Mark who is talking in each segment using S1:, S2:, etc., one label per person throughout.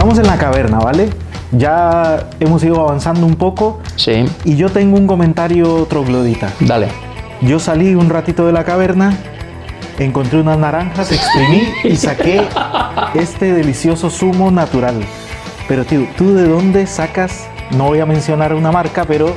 S1: estamos en la caverna, ¿vale? Ya hemos ido avanzando un poco
S2: Sí,
S1: y yo tengo un comentario troglodita.
S2: dale.
S1: Yo salí un ratito de la caverna, encontré unas naranjas, exprimí y saqué este delicioso zumo natural. Pero tío, ¿tú de dónde sacas? No voy a mencionar una marca, pero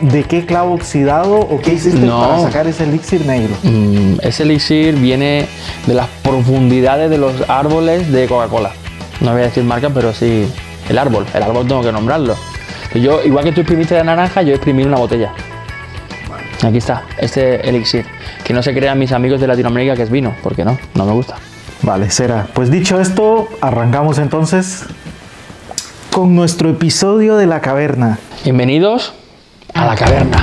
S1: ¿de qué clavo oxidado o qué hiciste
S2: No.
S1: para sacar ese elixir negro?
S2: Mm, ese elixir viene de las profundidades de los árboles de Coca-Cola. No voy a decir marca, pero sí el árbol. El árbol tengo que nombrarlo. Yo, igual que tú exprimiste la naranja, yo exprimí una botella. Aquí está, este elixir. Que no se crean mis amigos de Latinoamérica que es vino, porque no, no me gusta.
S1: Vale, será. Pues dicho esto, arrancamos entonces con nuestro episodio de la caverna.
S2: Bienvenidos a la caverna.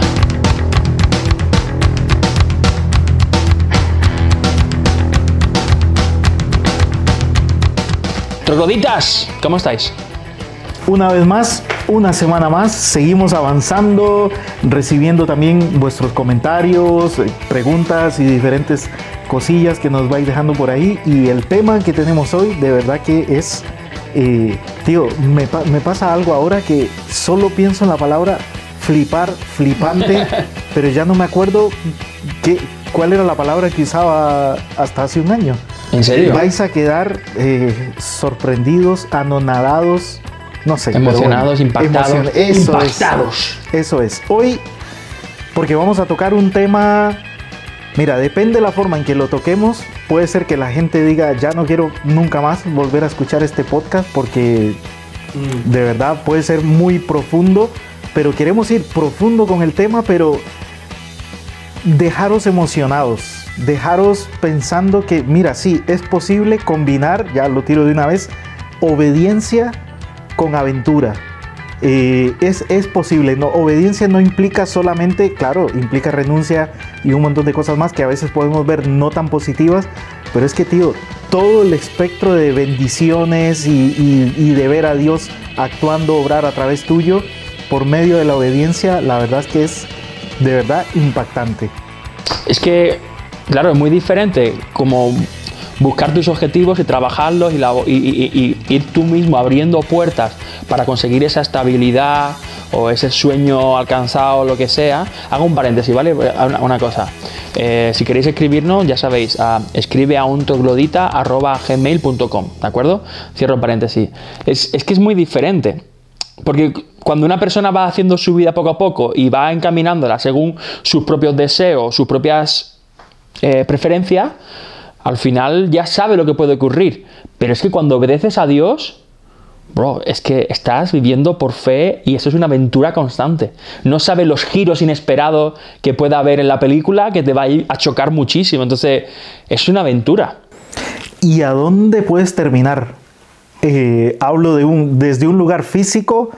S2: Trogloditas, ¿cómo estáis?
S1: Una vez más, una semana más, seguimos avanzando, recibiendo también vuestros comentarios, eh, preguntas y diferentes cosillas que nos vais dejando por ahí. Y el tema que tenemos hoy, de verdad que es, eh, tío, me, pa- me pasa algo ahora que solo pienso en la palabra flipar, flipante, pero ya no me acuerdo qué, cuál era la palabra que usaba hasta hace un año.
S2: ¿En serio?
S1: Vais a quedar eh, sorprendidos, anonadados, no sé.
S2: Emocionados, impactados.
S1: emocion- Eso
S2: Impactados.
S1: es. Eso es. Hoy, porque vamos a tocar un tema. Mira, depende de la forma en que lo toquemos. Puede ser que la gente diga, ya no quiero nunca más volver a escuchar este podcast porque de verdad puede ser muy profundo. Pero queremos ir profundo con el tema, pero dejaros emocionados, dejaros pensando que, mira, sí, es posible combinar, ya lo tiro de una vez, obediencia con aventura. Eh, es, es posible, no, obediencia no implica solamente, claro, implica renuncia y un montón de cosas más que a veces podemos ver no tan positivas, pero es que, tío, todo el espectro de bendiciones y, y- y de ver a Dios actuando, obrar a través tuyo por medio de la obediencia, la verdad es que es de verdad impactante.
S2: Es que, claro, es muy diferente como buscar tus objetivos y trabajarlos y, la- ir tú mismo abriendo puertas para conseguir esa estabilidad o ese sueño alcanzado, lo que sea. Hago un paréntesis, ¿vale? Una, cosa. Eh, si queréis escribirnos, ya sabéis, escribe a un ¿de acuerdo? Cierro paréntesis. Es, es que es muy diferente. Porque cuando una persona va haciendo su vida poco a poco y va encaminándola según sus propios deseos, sus propias eh, preferencias, al final ya sabe lo que puede ocurrir. Pero es que cuando obedeces a Dios, bro, es que estás viviendo por fe y eso es una aventura constante. No sabes los giros inesperados que pueda haber en la película que te va a ir a chocar muchísimo. Entonces, es una aventura.
S1: ¿Y a dónde puedes terminar? Eh, hablo de un, desde un lugar físico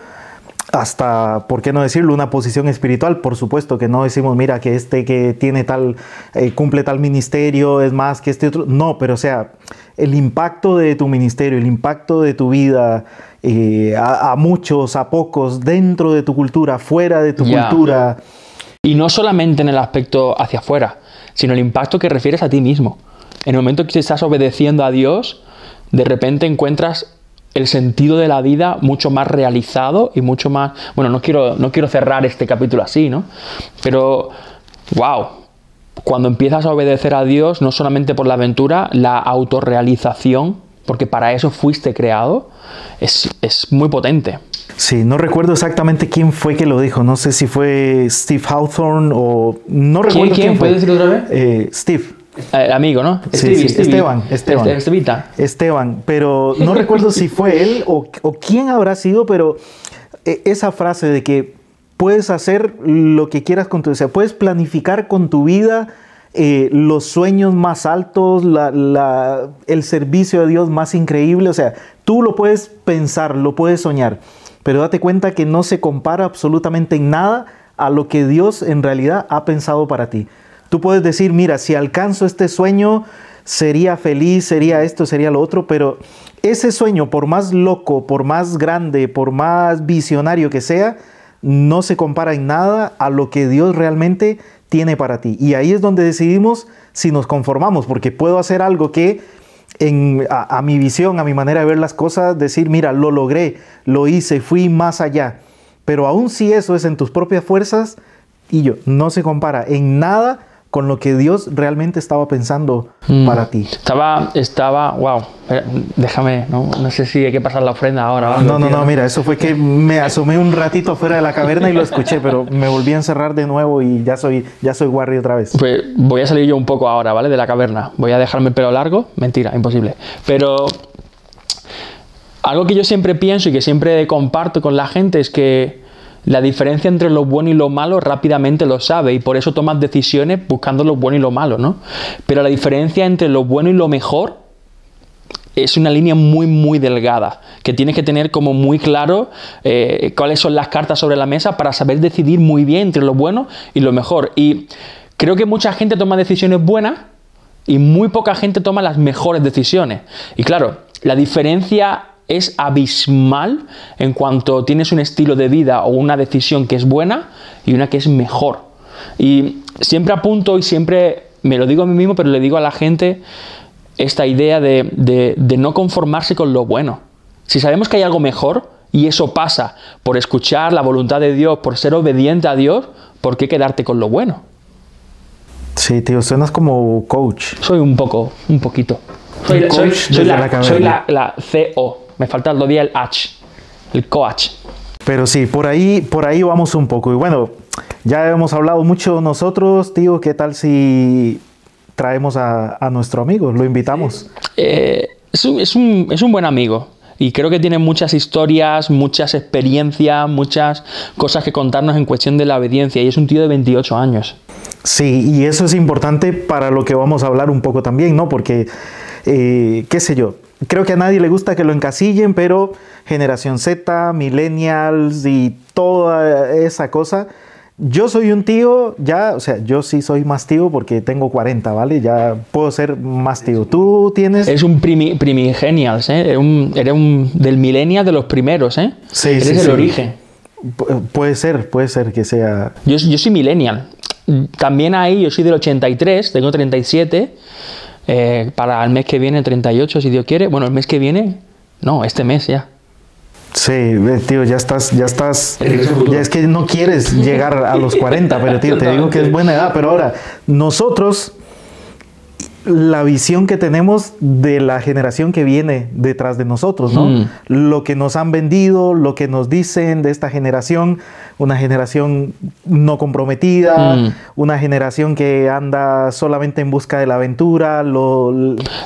S1: hasta, ¿por qué no decirlo?, una posición espiritual. Por supuesto que no decimos, mira, que este que tiene tal, eh, cumple tal ministerio es más que este otro. No, pero o sea, el impacto de tu ministerio, el impacto de tu vida eh, a, a muchos, a pocos, dentro de tu cultura, fuera de tu cultura.
S2: Y no solamente en el aspecto hacia afuera, sino el impacto que refieres a ti mismo. En el momento que estás obedeciendo a Dios, de repente encuentras el sentido de la vida mucho más realizado y mucho más... Bueno, no quiero, no quiero cerrar este capítulo así, ¿no? Pero, wow, cuando empiezas a obedecer a Dios, no solamente por la aventura, la autorrealización, porque para eso fuiste creado, es, es muy potente.
S1: Sí, no recuerdo exactamente quién fue que lo dijo. No sé si fue Steve Hawthorne o... No recuerdo quién,
S2: quién?
S1: fue.
S2: ¿Puedes decirlo otra vez?
S1: Eh, Steve.
S2: Eh, amigo, ¿no? Stevie,
S1: sí,
S2: Stevie.
S1: Esteban, Esteban.
S2: Este- Estevita.
S1: Esteban, pero no recuerdo si fue él o, o quién habrá sido, pero eh, esa frase de que puedes hacer lo que quieras con tu, o sea, puedes planificar con tu vida eh, los sueños más altos, la- la- el servicio de Dios más increíble, o sea, tú lo puedes pensar, lo puedes soñar, pero date cuenta que no se compara absolutamente en nada a lo que Dios en realidad ha pensado para ti. Tú puedes decir, mira, si alcanzo este sueño, sería feliz, sería esto, sería lo otro, pero ese sueño, por más loco, por más grande, por más visionario que sea, no se compara en nada a lo que Dios realmente tiene para ti. Y ahí es donde decidimos si nos conformamos, porque puedo hacer algo que a, a mi visión, a mi manera de ver las cosas, decir, mira, lo logré, lo hice, fui más allá. Pero aún si eso es en tus propias fuerzas, y yo, no se compara en nada con lo que Dios realmente estaba pensando
S2: Mm.
S1: para ti.
S2: Estaba, estaba, wow, déjame, no, no sé si hay que pasar la ofrenda ahora.
S1: No, no, no, mira, eso fue que me asomé un ratito fuera de la caverna y lo escuché, pero me volví a encerrar de nuevo y ya soy, ya soy Warry otra vez.
S2: Pues voy a salir yo un poco ahora, ¿vale? De la caverna. Voy a dejarme el pelo largo. Mentira, imposible. Pero algo que yo siempre pienso y que siempre comparto con la gente es que la diferencia entre lo bueno y lo malo rápidamente lo sabe y por eso tomas decisiones buscando lo bueno y lo malo, ¿no? Pero la diferencia entre lo bueno y lo mejor es una línea muy, muy delgada, que tienes que tener como muy claro eh, cuáles son las cartas sobre la mesa para saber decidir muy bien entre lo bueno y lo mejor. Y creo que mucha gente toma decisiones buenas y muy poca gente toma las mejores decisiones. Y claro, la diferencia es abismal en cuanto tienes un estilo de vida o una decisión que es buena y una que es mejor. Y siempre apunto y siempre me lo digo a mí mismo, pero le digo a la gente esta idea de, de- de no conformarse con lo bueno. Si sabemos que hay algo mejor y eso pasa por escuchar la voluntad de Dios, por ser obediente a Dios, ¿por qué quedarte con lo bueno?
S1: Sí, tío, suenas como coach.
S2: Soy un poco, un poquito. Soy, la CO. Me falta el día el H. El coach.
S1: Pero sí, por ahí, por ahí vamos un poco. Y bueno, ya hemos hablado mucho nosotros, tío. ¿Qué tal si traemos a, a nuestro amigo? Lo invitamos.
S2: Eh, es, un, es un- es un buen amigo. Y creo que tiene muchas historias, muchas experiencias, muchas cosas que contarnos en cuestión de la obediencia. Y es un tío de 28 años.
S1: Sí, y eso es importante para lo que vamos a hablar un poco también, ¿no? Porque, eh, qué sé yo, creo que a nadie le gusta que lo encasillen, pero generación Z, millennials y toda esa cosa. Yo soy un tío, ya, o sea, yo sí soy más tío porque tengo 40, ¿vale? Ya puedo ser más tío. Tú tienes...
S2: Es un primi, primigenials, ¿eh? Eres un, eres un del millennial de los primeros, ¿eh?
S1: Sí,
S2: Eres
S1: sí,
S2: el
S1: sí.
S2: origen.
S1: pu- puede ser, puede ser que sea...
S2: Yo, yo soy millennial. También ahí, yo soy del 83, tengo 37. Eh, para el mes que viene, 38, si Dios quiere. Bueno, el mes que viene, no, este mes ya.
S1: Sí, tío, ya estás, ya estás, ya es que no quieres llegar a los 40, pero tío, te digo que es buena edad, pero ahora, nosotros, la visión que tenemos de la generación que viene detrás de nosotros, ¿no?
S2: Mm.
S1: Lo que nos han vendido, lo que nos dicen de esta generación, una generación no comprometida,
S2: Mm.
S1: una generación que anda solamente en busca de la aventura, lo,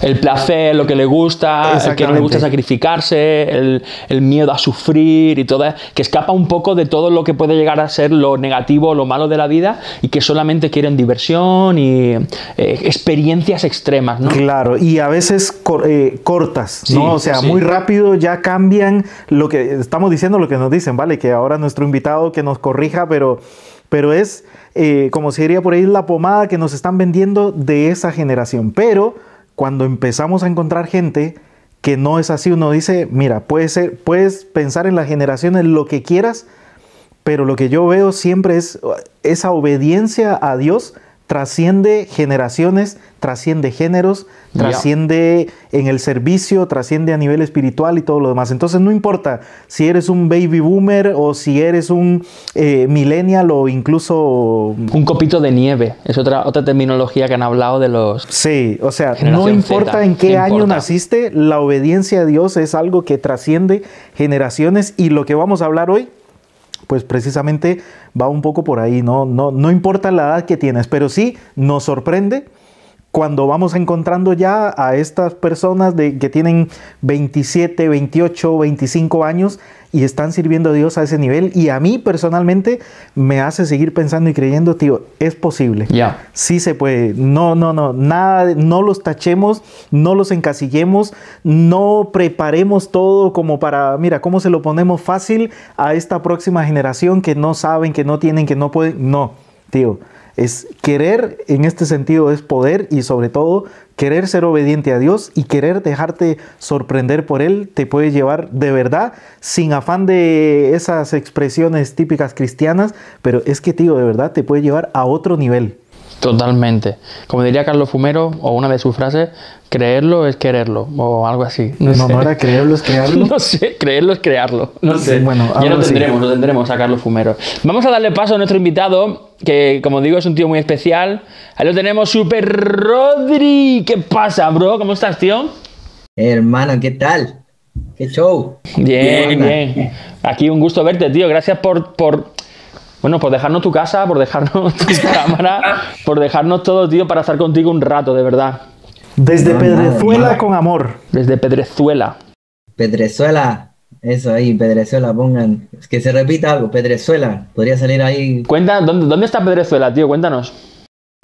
S2: El placer, lo que le gusta, el que no le gusta sacrificarse, el, el miedo a sufrir y todo, que escapa un poco de todo lo que puede llegar a ser lo negativo, lo malo de la vida y que solamente quieren diversión y eh, experiencias extremas, ¿no?
S1: Claro, y a veces cor- eh, cortas,
S2: Sí,
S1: ¿no? O sea,
S2: sí.
S1: muy rápido ya cambian lo que estamos diciendo, lo que nos dicen, ¿vale? Que ahora nuestro invitado que nos corrija, pero, pero es, eh, como se diría por ahí, la pomada que nos están vendiendo de esa generación. Pero cuando empezamos a encontrar gente que no es así, uno dice, mira, puede ser, puedes pensar en las generaciones lo que quieras, pero lo que yo veo siempre es esa obediencia a Dios trasciende generaciones, trasciende géneros, trasciende en el servicio, trasciende a nivel espiritual y todo lo demás. Entonces no importa si eres un baby boomer o si eres un eh, millennial o incluso...
S2: Un copito de nieve, es otra, otra terminología que han hablado de los...
S1: Sí, o sea, no importa
S2: Z,
S1: en qué año
S2: importa.
S1: naciste, la obediencia a Dios es algo que trasciende generaciones y lo que vamos a hablar hoy pues precisamente va un poco por ahí, ¿no? No, no importa la edad que tienes, pero sí nos sorprende cuando vamos encontrando ya a estas personas de, que tienen 27, 28, 25 años y están sirviendo a Dios a ese nivel. Y a mí personalmente me hace seguir pensando y creyendo, tío, es posible.
S2: Ya.
S1: Sí se puede. No, no, no. Nada, no los tachemos, no los encasillemos, no preparemos todo como para, mira, cómo se lo ponemos fácil a esta próxima generación que no saben, que no tienen, que no pueden. No, tío. Es querer, en este sentido, es poder y sobre todo querer ser obediente a Dios y querer dejarte sorprender por Él te puede llevar de verdad, sin afán de esas expresiones típicas cristianas, pero es que, tío, de verdad te puede llevar a otro nivel.
S2: Totalmente. Como diría Carlos Fumero, o una de sus frases, creerlo es quererlo, o algo así.
S1: No, no, era creerlo es crearlo.
S2: no sé, creerlo es crearlo. No sé.
S1: Bueno,
S2: ya lo tendremos, lo tendremos a Carlos Fumero. Vamos a darle paso a nuestro invitado, que como digo es un tío muy especial. Ahí lo tenemos, Super Rodri. ¿Qué pasa, bro? ¿Cómo estás, tío?
S3: Hermano, ¿qué tal? ¿Qué show?
S2: Bien, bien. Aquí un gusto verte, tío. Gracias por, por, bueno, por dejarnos tu casa, por dejarnos tu cámara, por dejarnos todo, tío, para estar contigo un rato, de verdad.
S1: Desde
S3: No,
S1: Pedrezuela con amor.
S2: Desde Pedrezuela.
S3: Pedrezuela, eso ahí, Pedrezuela, pongan. Es que se repita algo, Pedrezuela. Podría salir ahí
S2: Cuenta, ¿dónde, dónde está Pedrezuela, tío? Cuéntanos.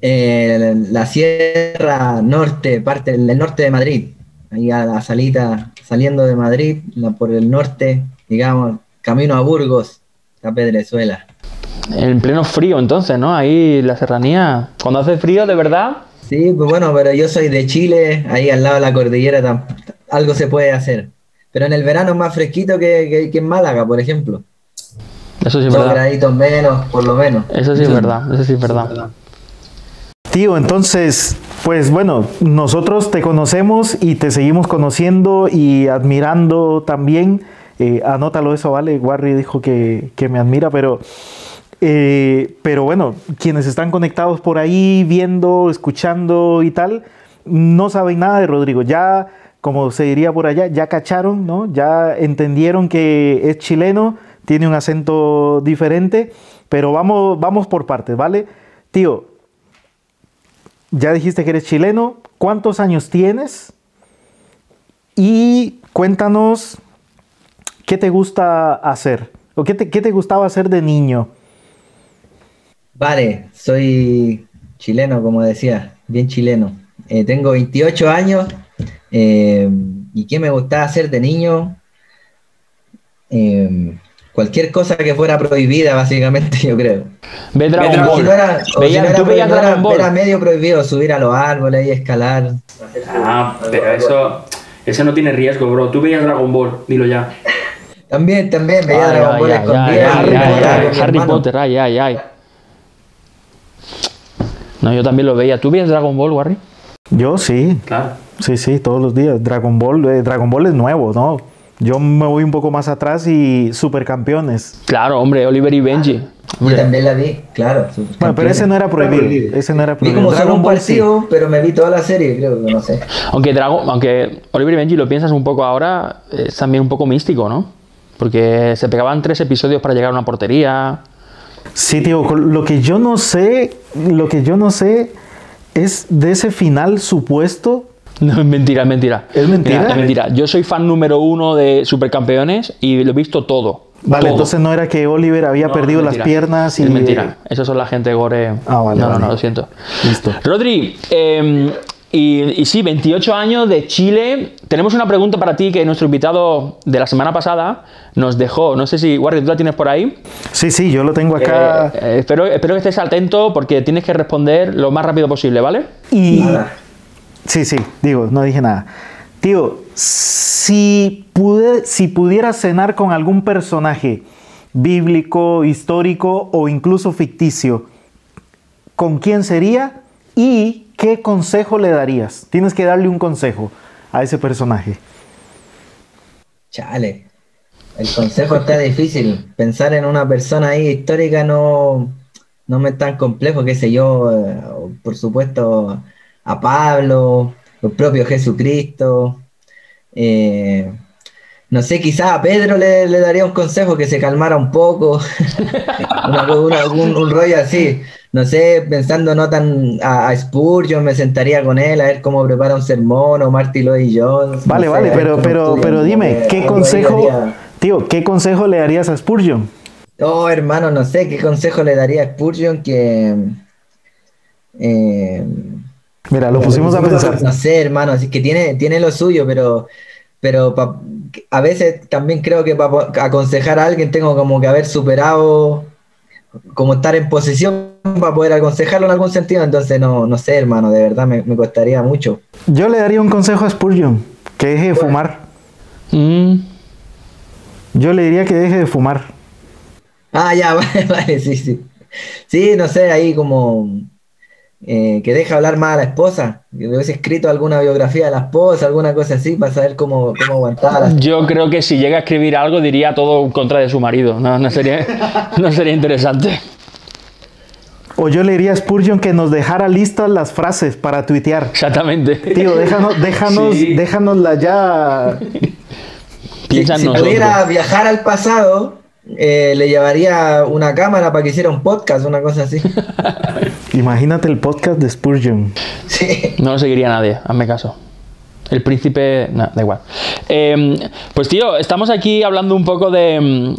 S3: eh, la sierra norte, parte del norte de Madrid. Ahí a la salita, saliendo de Madrid, la- por el norte, digamos, camino a Burgos, está Pedrezuela.
S2: En pleno frío, entonces, ¿no? Ahí la serranía. Cuando hace frío, de verdad.
S3: Sí, pues bueno, pero yo soy de Chile, ahí al lado de la cordillera algo se puede hacer. Pero en el verano es más fresquito que, que- que en Málaga, por ejemplo.
S2: Eso sí es
S3: Dos
S2: verdad.
S3: graditos menos, por lo menos.
S2: Eso sí es verdad. Eso sí es verdad.
S1: Tío, entonces, pues bueno, nosotros te conocemos y te seguimos conociendo y admirando también. Eh, anótalo eso, ¿vale? Warry dijo que, que me admira, pero, eh, pero bueno, quienes están conectados por ahí, viendo, escuchando y tal, no saben nada de Rodrigo. Ya, como se diría por allá, ya cacharon, ¿no? Ya entendieron que es chileno, tiene un acento diferente, pero vamos, vamos por partes, ¿vale? Tío, ya dijiste que eres chileno. ¿Cuántos años tienes? Y cuéntanos qué te gusta hacer. ¿O qué te, qué te gustaba hacer de niño?
S3: Vale, soy chileno, como decía, bien chileno. Eh, tengo 28 años. eh, ¿Y qué me gustaba hacer de niño? Eh, cualquier cosa que fuera prohibida, básicamente, yo creo.
S2: Ve Dragon
S3: O si
S2: Ball.
S3: no era, o
S2: Veía-
S3: si no era
S2: ¿Tú veías
S3: prohibido, era-
S2: Dragon Ball?
S3: era medio prohibido subir a los árboles y escalar.
S2: Ah, pero eso, eso no tiene riesgo, bro. Tú veías Dragon Ball, dilo ya.
S3: También, también veía
S2: Ay,
S3: Dragon
S2: ay,
S3: Ball
S2: ay,
S3: escondido.
S2: ay,
S3: y
S2: ay,
S3: veía
S2: ay,
S3: con mi
S2: Harry. Potter, ay, ay, ay. No, yo también lo veía. ¿Tú veías Dragon Ball, Warry?
S1: Yo sí,
S2: Claro.
S1: sí, sí, todos los días. Dragon Ball, eh, Dragon Ball es nuevo, ¿no? Yo me voy un poco más atrás y supercampeones.
S2: Claro, hombre, Oliver y Benji.
S3: Yo también la vi, claro.
S1: Bueno, pero ese no era prohibido. Ese no era
S3: Vi
S1: prohibido.
S3: como solo
S1: Dragon
S3: un
S1: Ball sí.
S3: pero me vi toda la serie, creo que no sé.
S2: Aunque, Dragon, aunque Oliver y Benji lo piensas un poco ahora, es también un poco místico, ¿no? Porque se pegaban tres episodios para llegar a una portería.
S1: Sí, tío, lo que yo no sé, lo que yo no sé es de ese final supuesto.
S2: No, es mentira, es mentira.
S1: ¿Es mentira?
S2: Mira, es mentira. Yo soy fan número uno de Supercampeones y lo he visto todo.
S1: Vale,
S2: Todo.
S1: entonces no era que Oliver había
S2: No,
S1: perdido las piernas y.
S2: Es mentira. Esos son la gente gore.
S1: Ah, vale,
S2: No, no,
S1: vale.
S2: no, lo siento.
S1: Listo.
S2: Rodri, eh, y, y sí, 28 años de Chile. Tenemos una pregunta para ti que nuestro invitado de la semana pasada nos dejó. No sé si, Warri, tú la tienes por ahí.
S1: Sí, sí, yo lo tengo acá.
S2: Eh, eh, espero, espero que estés atento porque tienes que responder lo más rápido posible, ¿vale?
S1: y.
S3: Nada.
S1: Sí, sí, digo, no dije nada. Tío, si, pude, si pudieras cenar con algún personaje bíblico, histórico o incluso ficticio, ¿con quién sería y qué consejo le darías? Tienes que darle un consejo a ese personaje.
S3: Chale. El consejo está difícil. Pensar en una persona ahí histórica no, no me es tan complejo, qué sé yo. eh, Por supuesto, a Pablo, el propio Jesucristo. eh, no sé, quizás a Pedro le, daría un consejo que se calmara un poco. Un, un rollo así. No sé, pensando no tan a, a Spurgeon, me sentaría con él a ver cómo prepara un sermón o Marty Lloyd Jones.
S1: Vale,
S3: no
S1: vale, pero, pero, pero dime,
S3: porque
S1: ¿qué consejo, tío, qué consejo le darías a Spurgeon?
S3: Oh, hermano, no sé qué consejo le daría a Spurgeon que. eh,
S1: Mira, lo pusimos a pensar.
S3: no sé, hermano, así que tiene, tiene lo suyo, pero, pero pa- a veces también creo que para aconsejar a alguien tengo como que haber superado, como estar en posición para poder aconsejarlo en algún sentido, entonces no, no sé, hermano, de verdad me, me costaría mucho.
S1: Yo le daría un consejo a Spurgeon, que deje de fumar.
S2: Mm,
S1: Yo le diría que deje de fumar.
S3: Ah, ya, vale, vale, sí, sí. Sí, no sé, ahí como eh, que deja hablar más a la esposa. Que hubiese escrito alguna biografía de la esposa, alguna cosa así, para saber cómo, cómo aguantaba.
S2: Yo creo que si llega a escribir algo diría todo en contra de su marido. No, no, sería, no sería interesante.
S1: O yo le diría a Spurgeon que nos dejara listas las frases para tuitear.
S2: Exactamente.
S1: Tío, déjanos, déjanos, déjanosla ya.
S3: Piensa si, pudiera viajar al pasado, eh, le llevaría una cámara para que hiciera un podcast, una cosa así.
S1: Imagínate el podcast de Spurgeon.
S2: Sí. No lo seguiría nadie, hazme caso. El príncipe, no, da igual. Em, pues tío, estamos aquí hablando un poco de em,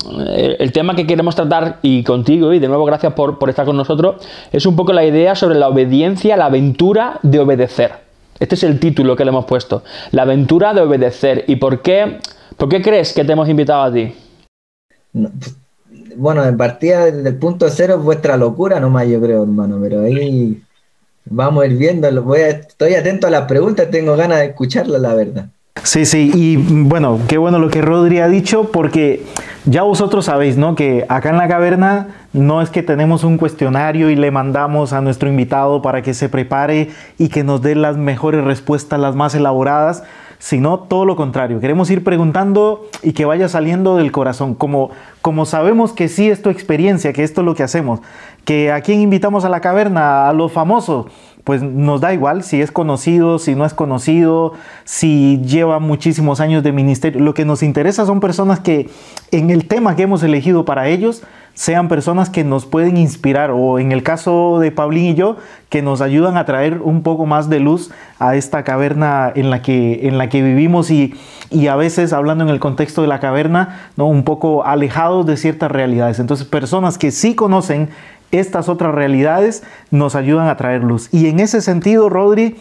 S2: el tema que queremos tratar y contigo, y de nuevo gracias por, por, estar con nosotros, es un poco la idea sobre la obediencia, la aventura de obedecer. Este es el título que le hemos puesto, la aventura de obedecer. ¿Y por qué, por qué crees que te hemos invitado a ti?
S3: Pues, bueno, en partida desde el punto cero es vuestra locura nomás, yo creo, hermano, pero ahí Vamos a ir viendo, estoy atento a las preguntas, tengo ganas de escucharlas, la verdad.
S1: Sí, sí, y bueno, qué bueno lo que Rodri ha dicho, porque ya vosotros sabéis, ¿no? Que acá en la caverna no es que tenemos un cuestionario y le mandamos a nuestro invitado para que se prepare y que nos dé las mejores respuestas, las más elaboradas, sino todo lo contrario. Queremos ir preguntando y que vaya saliendo del corazón, como, como sabemos que sí es tu experiencia, que esto es lo que hacemos, que a quién invitamos a la caverna, a los famosos, pues nos da igual si es conocido, si no es conocido, si lleva muchísimos años de ministerio. Lo que nos interesa son personas que en el tema que hemos elegido para ellos sean personas que nos pueden inspirar o en el caso de Paulín y yo, que nos ayudan a traer un poco más de luz a esta caverna en la que, en la que vivimos y, y a veces hablando en el contexto de la caverna, ¿no? un poco alejados de ciertas realidades. Entonces personas que sí conocen estas otras realidades nos ayudan a traer luz. Y en ese sentido, Rodri,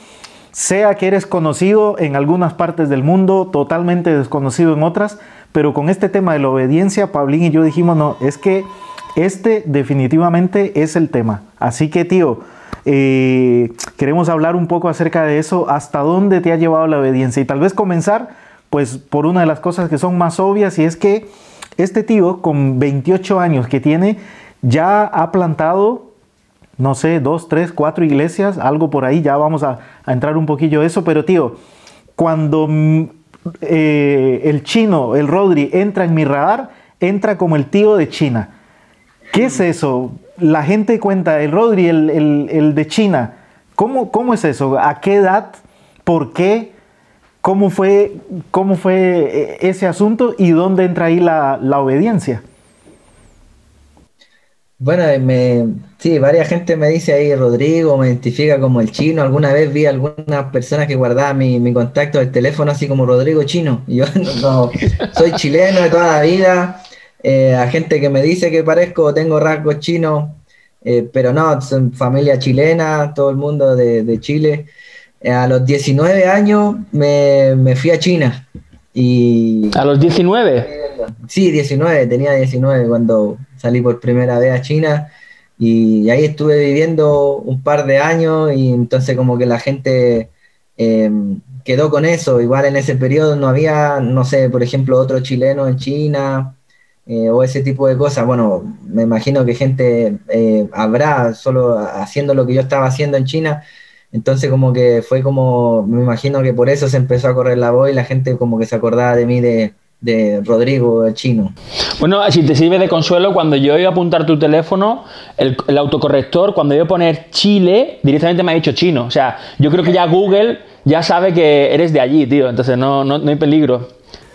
S1: sea que eres conocido en algunas partes del mundo, totalmente desconocido en otras, pero con este tema de la obediencia, Pablín y yo dijimos, no, es que este definitivamente es el tema. Así que, tío, eh, queremos hablar un poco acerca de eso, hasta dónde te ha llevado la obediencia y tal vez comenzar, pues, por una de las cosas que son más obvias y es que este tío, con 28 años que tiene, ya ha plantado, no sé, dos, tres, cuatro iglesias, algo por ahí, ya vamos a, entrar un poquillo eso, pero tío, cuando eh, el chino, el Rodri, entra en mi radar, entra como el tío de China. ¿Qué es eso? La gente cuenta, el Rodri, el, de China, ¿cómo, ¿cómo, es eso? ¿A qué edad? ¿Por qué? ¿Cómo fue, cómo fue eh, ese asunto y dónde entra ahí la, obediencia?
S3: Bueno, me, sí, varias gente me dice ahí, Rodrigo, me identifica como el chino. Alguna vez vi algunas personas que guardaban mi, mi contacto del teléfono así como Rodrigo Chino. Yo no, soy chileno de toda la vida. Eh, a gente que me dice que parezco, tengo rasgos chinos, eh, pero no, son familia chilena, todo el mundo de, Chile. Eh, a los 19 años me, fui a China. Y,
S2: ¿A los 19?
S3: Sí, 19, tenía 19 cuando salí por primera vez a China y ahí estuve viviendo un par de años y entonces como que la gente quedó con eso. Igual en ese periodo no había, no sé, por ejemplo, otro chileno en China eh, o ese tipo de cosas. Bueno, me imagino que gente eh, habrá solo haciendo lo que yo estaba haciendo en China. Entonces como que fue como, me imagino que por eso se empezó a correr la voz y la gente como que se acordaba de mí de, de Rodrigo el chino.
S2: Bueno, si te sirve de consuelo, cuando yo iba a apuntar tu teléfono, el, el, autocorrector, cuando iba a poner Chile, directamente me ha dicho chino. O sea, yo creo que ya Google ya sabe que eres de allí, tío. Entonces no, no, no hay peligro.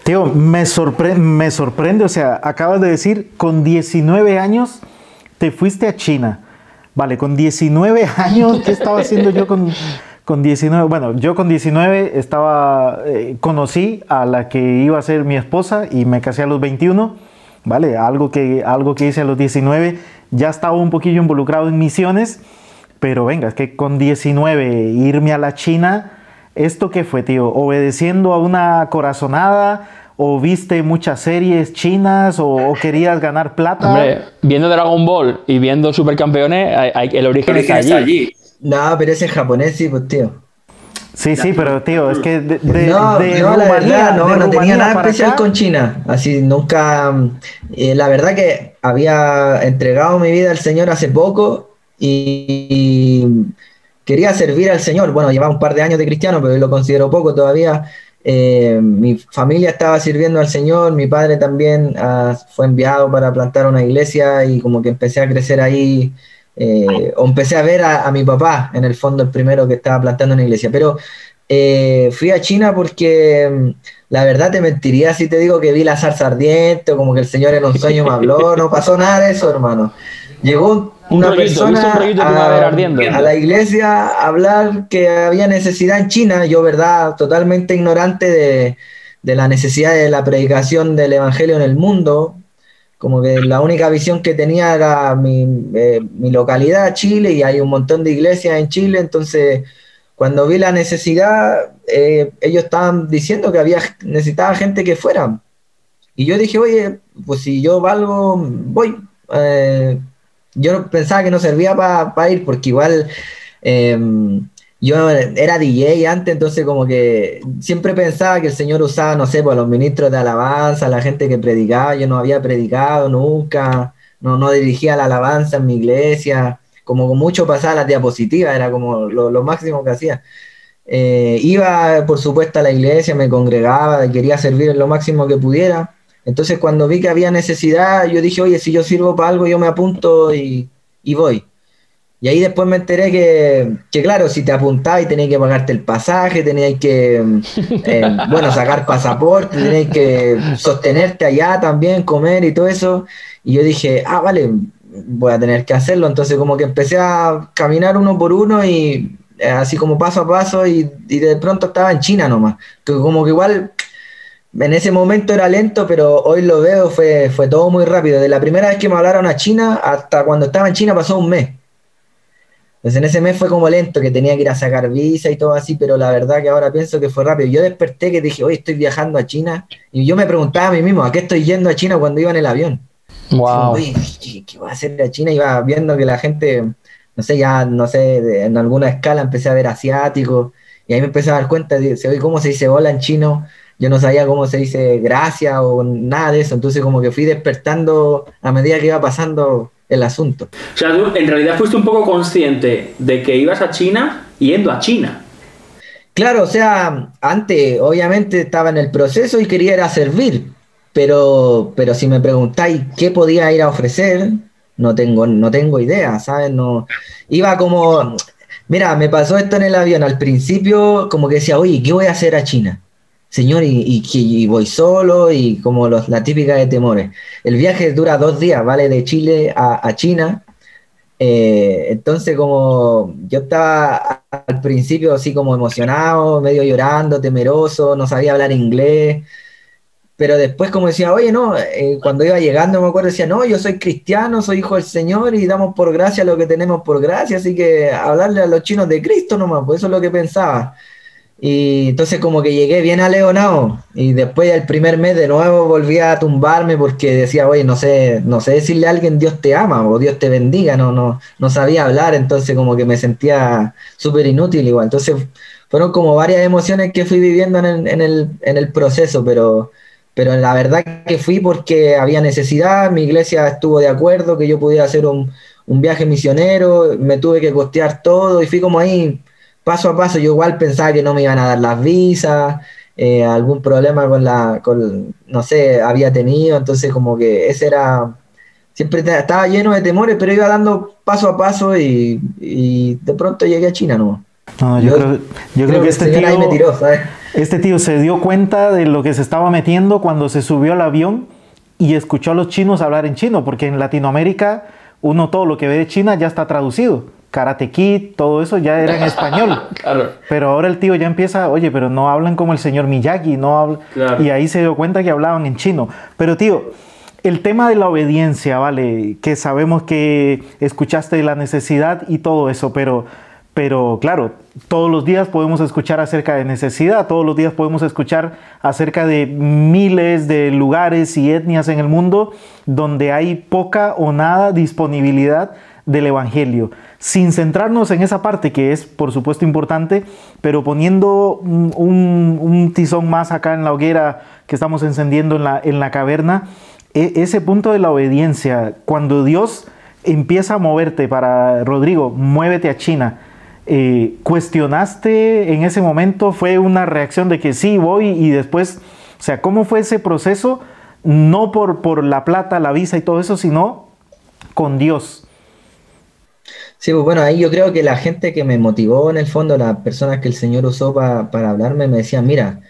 S1: Tío, me, me sorprende, o sea, acabas de decir, con 19 años te fuiste a China. Vale, con 19 años, ¿qué estaba haciendo yo con, con 19? Bueno, yo con 19 estaba, eh, conocí a la que iba a ser mi esposa y me casé a los 21, ¿vale? Algo que, algo que hice a los 19, ya estaba un poquillo involucrado en misiones, pero venga, es que con 19 irme a la China ¿Esto qué fue, tío? ¿Obedeciendo a una corazonada? ¿O viste muchas series chinas? ¿O, querías ganar plata?
S2: Hombre, viendo Dragon Ball y viendo Supercampeones, el origen, está, allí.
S3: No, pero ese es japonés, sí, pues, tío.
S1: Sí, sí, pero tío, es que de,
S3: no, no, la verdad, no, no tenía nada especial con China. Así, nunca. Eh, la verdad que había entregado mi vida al Señor hace poco y quería servir al Señor. Bueno, llevaba un par de años de cristiano, pero lo considero poco todavía. Eh, mi familia estaba sirviendo al Señor, mi padre también ah, fue enviado para plantar una iglesia y como que empecé a crecer ahí, eh, o empecé a ver a, mi papá, en el fondo el primero que estaba plantando una iglesia. Pero eh, fui a China porque mm, la verdad te mentiría si te digo que vi la salsa ardiente o como que el Señor en un sueño me habló, no pasó nada de eso, hermano. Llegó una persona a, la iglesia a hablar que había necesidad en China, yo verdad, totalmente ignorante de, la necesidad de la predicación del Evangelio en el mundo, como que la única visión que tenía era mi, eh, mi, localidad, Chile, y hay un montón de iglesias en Chile, entonces cuando vi la necesidad, eh, ellos estaban diciendo que había necesitaba gente que fuera. Y yo dije, oye, pues si yo valgo, voy. Eh, yo pensaba que no servía para ir porque igual em, yo era DJ antes, entonces como que siempre pensaba que el Señor usaba, no sé, pues, los ministros de alabanza, la gente que predicaba, yo no había predicado nunca, no, no dirigía la alabanza en mi iglesia, como con mucho pasaba las diapositivas, era como lo, máximo que hacía. Eh, iba, por supuesto, a la iglesia, me congregaba, quería servir lo máximo que pudiera, entonces cuando vi que había necesidad, yo dije, oye, si yo sirvo para algo, yo me apunto y, voy. Y ahí después me enteré que, que claro, si te apuntabas y tenías que pagarte el pasaje, tenías que, eh, bueno, sacar pasaporte, tenías que sostenerte allá también, comer y todo eso. Y yo dije, ah, vale, voy a tener que hacerlo. Entonces como que empecé a caminar uno por uno y eh, así como paso a paso y, y de pronto estaba en China nomás. Que como que igual en ese momento era lento, pero hoy lo veo, fue, fue todo muy rápido. De la primera vez que me hablaron a China hasta cuando estaba en China pasó un mes. Entonces en ese mes fue como lento, que tenía que ir a sacar visa y todo así, pero la verdad que ahora pienso que fue rápido. Yo desperté que dije, hoy estoy viajando a China, y yo me preguntaba a mí mismo, ¿a qué estoy yendo a China cuando iba en el avión?
S2: Wow.
S3: ¿qué, ¿qué, voy a hacer a China? Iba viendo que la gente, no sé, ya, no sé, en alguna escala empecé a ver asiáticos, y ahí me empecé a dar cuenta, de, ¿cómo se dice hola en chino? Yo no sabía cómo se dice gracias o nada de eso, entonces como que fui despertando a medida que iba pasando el asunto.
S4: O sea, tú en realidad fuiste un poco consciente de que ibas a China yendo a China.
S3: Claro, o sea, antes obviamente estaba en el proceso y quería ir a servir, pero, pero si me preguntáis qué podía ir a ofrecer, no tengo, no tengo idea, ¿sabes? No, iba como, mira, me pasó esto en el avión, al principio como que decía, oye, ¿qué voy a hacer a China? Señor, y, y, voy solo y como los, la típica de temores. El viaje dura dos días, ¿vale? De Chile a, China. Eh, entonces como yo estaba al principio así como emocionado, medio llorando, temeroso, no sabía hablar inglés, pero después como decía, oye, no, eh, cuando iba llegando me acuerdo, decía, no, yo soy cristiano, soy hijo del Señor y damos por gracia lo que tenemos por gracia, así que hablarle a los chinos de Cristo nomás, pues eso es lo que pensaba. Y entonces como que llegué bien aleonado y después del primer mes de nuevo volví a tumbarme porque decía, oye, no sé, no sé decirle a alguien Dios te ama o Dios te bendiga, no, no, no sabía hablar, entonces como que me sentía súper inútil igual. Entonces fueron como varias emociones que fui viviendo en el, en el, proceso, pero, pero la verdad que fui porque había necesidad, mi iglesia estuvo de acuerdo que yo pudiera hacer un, un viaje misionero, me tuve que costear todo y fui como ahí paso a paso, yo igual pensaba que no me iban a dar las visas, eh, algún problema con la, con, no sé, había tenido, entonces como que ese era, siempre estaba lleno de temores, pero iba dando paso a paso y, de pronto llegué a China, ¿no?
S1: yo, creo, que, este, tío, este tío se dio cuenta de lo que se estaba metiendo cuando se subió al avión y escuchó a los chinos hablar en chino, porque en Latinoamérica uno todo lo que ve de China ya está traducido. Karate Kid, todo eso ya era en español. Pero ahora el tío ya empieza, oye, pero no hablan como el señor Miyagi, no hablan. Y ahí se dio cuenta que hablaban en chino. Pero tío, el tema de la obediencia, ¿vale? Que sabemos que escuchaste la necesidad y todo eso, pero, pero claro, todos los días podemos escuchar acerca de necesidad, todos los días podemos escuchar acerca de miles de lugares y etnias en el mundo donde hay poca o nada disponibilidad del Evangelio, sin centrarnos en esa parte que es por supuesto importante, pero poniendo un, tizón más acá en la hoguera que estamos encendiendo en la, en la caverna, e, ese punto de la obediencia, cuando Dios empieza a moverte para, Rodrigo, muévete a China, eh, ¿cuestionaste en ese momento? ¿Fue una reacción de que sí, voy y después, o sea, ¿cómo fue ese proceso? No por, por la plata, la visa y todo eso, sino con Dios.
S3: Sí, pues bueno, ahí yo creo que la gente que me motivó en el fondo, las personas que el Señor usó para hablarme, me decían, mira,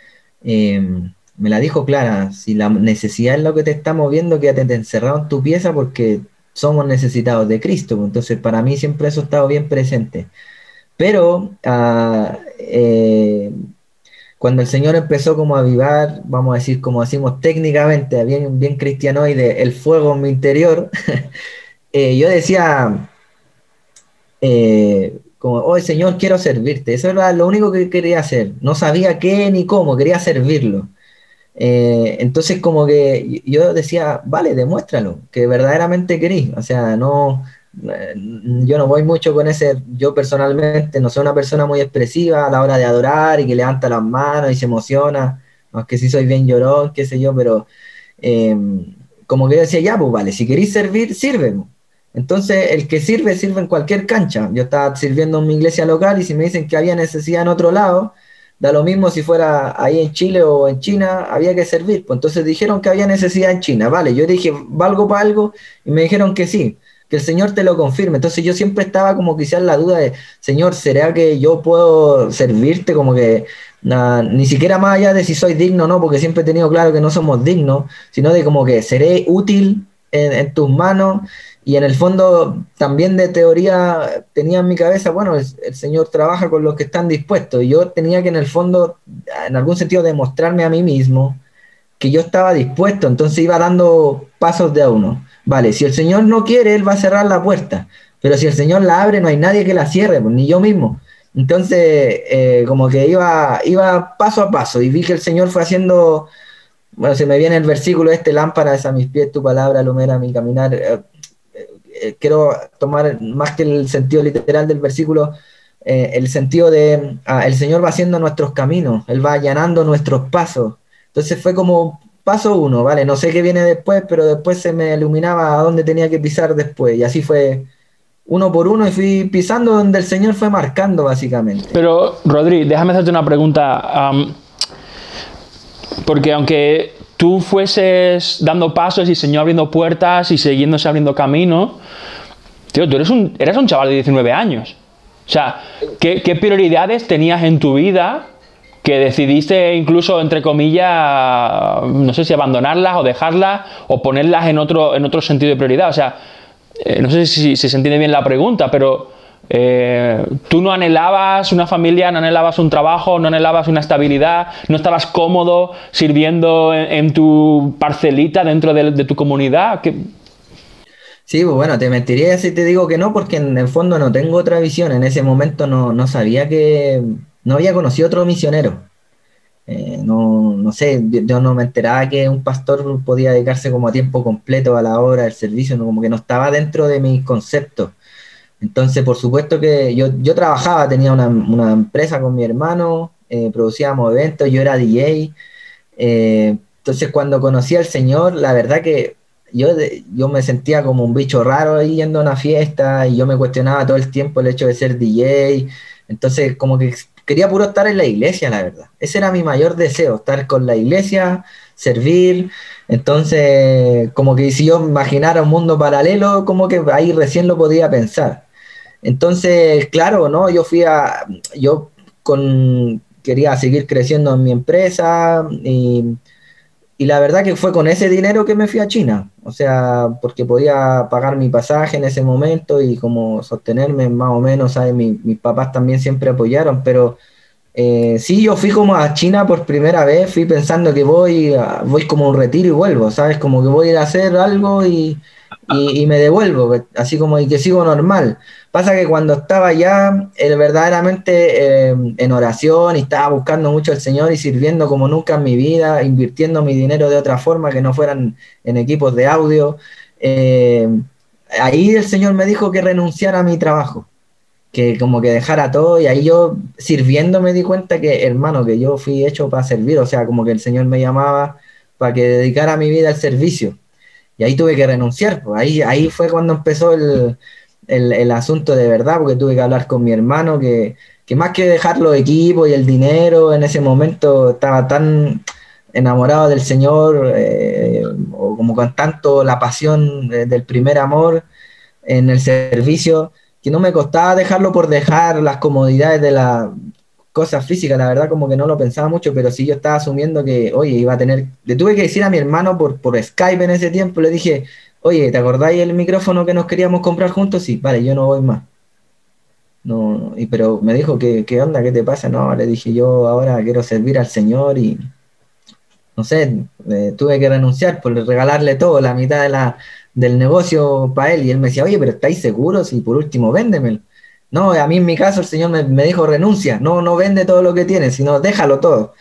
S3: em, me la dijo clara, si la necesidad es lo que te está moviendo, quédate encerrado en tu pieza porque somos necesitados de Cristo. Entonces, para mí siempre eso ha estado bien presente. Pero ah, eh, cuando el Señor empezó como a avivar, vamos a decir, como decimos técnicamente, bien, bien cristianoide, el fuego en mi interior, eh, yo decía, eh, como, oh Señor, quiero servirte. Eso era lo único que quería hacer. No sabía qué ni cómo, quería servirlo. Eh, entonces como que yo decía, vale, demuéstralo, que verdaderamente querís. O sea, no, eh, yo no voy mucho con ese, yo personalmente no soy una persona muy expresiva a la hora de adorar y que levanta las manos y se emociona, aunque sí soy bien llorón, qué sé yo, pero como que yo decía, ya, pues vale, si queréis servir, sirve. Entonces, el que sirve, sirve en cualquier cancha. Yo estaba sirviendo en mi iglesia local y si me dicen que había necesidad en otro lado, da lo mismo si fuera ahí en Chile o en China, había que servir. Pues entonces dijeron que había necesidad en China. Vale, yo dije, ¿valgo para algo? Y me dijeron que sí, que el Señor te lo confirme. Entonces yo siempre estaba como quizás la duda de, Señor, ¿será que yo puedo servirte? Como que ni siquiera más allá de si soy digno o no, porque siempre he tenido claro que no somos dignos, sino de como que seré útil en tus manos y en el fondo también de teoría tenía en mi cabeza, bueno, el, Señor trabaja con los que están dispuestos. Y yo tenía que en el fondo, en algún sentido, demostrarme a mí mismo que yo estaba dispuesto. Entonces iba dando pasos de a uno. Vale, si el Señor no quiere, Él va a cerrar la puerta. Pero si el Señor la abre, no hay nadie que la cierre, pues, ni yo mismo. Entonces, eh, como que iba, iba paso a paso y vi que el Señor fue haciendo, bueno, se me viene el versículo este, lámparas a mis pies, tu palabra alumera mi caminar. Eh, quiero tomar más que el sentido literal del versículo, eh, el sentido de ah, el Señor va haciendo nuestros caminos, Él va allanando nuestros pasos. Entonces fue como paso uno, ¿vale? No sé qué viene después, pero después se me iluminaba a dónde tenía que pisar después. Y así fue uno por uno y fui pisando donde el Señor fue marcando, básicamente.
S2: Pero, Rodri, déjame hacerte una pregunta. porque aunque tú fueses dando pasos y Señor abriendo puertas y siguiéndose abriendo camino, tío, tú eres un, eres un chaval de 19 años. O sea, ¿qué, prioridades tenías en tu vida que decidiste incluso, entre comillas, no sé si abandonarlas o dejarlas o ponerlas en otro, en otro sentido de prioridad? O sea, eh, no sé si, si se entiende bien la pregunta, pero eh, tú no anhelabas una familia, no anhelabas un trabajo, no anhelabas una estabilidad, no estabas cómodo sirviendo en, tu parcelita dentro de, tu comunidad.
S3: Sí, pues bueno, te mentiría si te digo que no, porque en el fondo no tengo otra visión. En ese momento no, sabía que no había conocido otro misionero. Eh, no, no, sé, yo no me enteraba que un pastor podía dedicarse como a tiempo completo a la obra del servicio, como que no estaba dentro de mis conceptos. Entonces, por supuesto que yo, yo trabajaba, tenía una, empresa con mi hermano, eh, producíamos eventos, yo era DJ. Eh, entonces, cuando conocí al Señor, la verdad que yo, yo me sentía como un bicho raro ahí yendo a una fiesta y yo me cuestionaba todo el tiempo el hecho de ser DJ. Entonces, como que quería puro estar en la iglesia, la verdad. Ese era mi mayor deseo, estar con la iglesia, servir. Entonces, como que si yo imaginara un mundo paralelo, como que ahí recién lo podía pensar. Entonces, claro, ¿no? Yo fui a, yo con, quería seguir creciendo en mi empresa y, la verdad que fue con ese dinero que me fui a China, o sea, porque podía pagar mi pasaje en ese momento y como sostenerme más o menos, ¿sabes? mis papás también siempre apoyaron, pero eh, sí, yo fui como a China por primera vez, fui pensando que voy, voy como un retiro y vuelvo, ¿sabes? Como que voy a hacer algo y, y, me devuelvo, así como y que sigo normal. Pasa que cuando estaba ya eh, verdaderamente eh, en oración y estaba buscando mucho al Señor y sirviendo como nunca en mi vida, invirtiendo mi dinero de otra forma que no fueran en equipos de audio, eh, ahí el Señor me dijo que renunciara a mi trabajo, que como que dejara todo y ahí yo sirviendo me di cuenta que hermano, que yo fui hecho para servir, o sea, como que el Señor me llamaba para que dedicara mi vida al servicio y ahí tuve que renunciar. Pues ahí, ahí fue cuando empezó el, el, asunto de verdad, porque tuve que hablar con mi hermano, que, más que dejar los equipos y el dinero, en ese momento estaba tan enamorado del Señor, eh, o como con tanto la pasión del primer amor en el servicio, que no me costaba dejarlo por dejar las comodidades de las cosas físicas, la verdad como que no lo pensaba mucho, pero sí yo estaba asumiendo que, oye, iba a tener, le tuve que decir a mi hermano por, por Skype en ese tiempo, le dije, oye, ¿te acordáis el micrófono que nos queríamos comprar juntos? Sí, vale, yo no voy más. No, y, pero me dijo, ¿qué, ¿qué onda? ¿Qué te pasa? No, le dije, yo ahora quiero servir al Señor y, no sé, tuve que renunciar por regalarle todo, la mitad de la, del negocio para él. Y él me decía, oye, pero ¿estáis seguros? Y por último, véndemelo. No, a mí en mi caso el Señor me, dijo, renuncia, no, no vende todo lo que tienes, sino déjalo todo.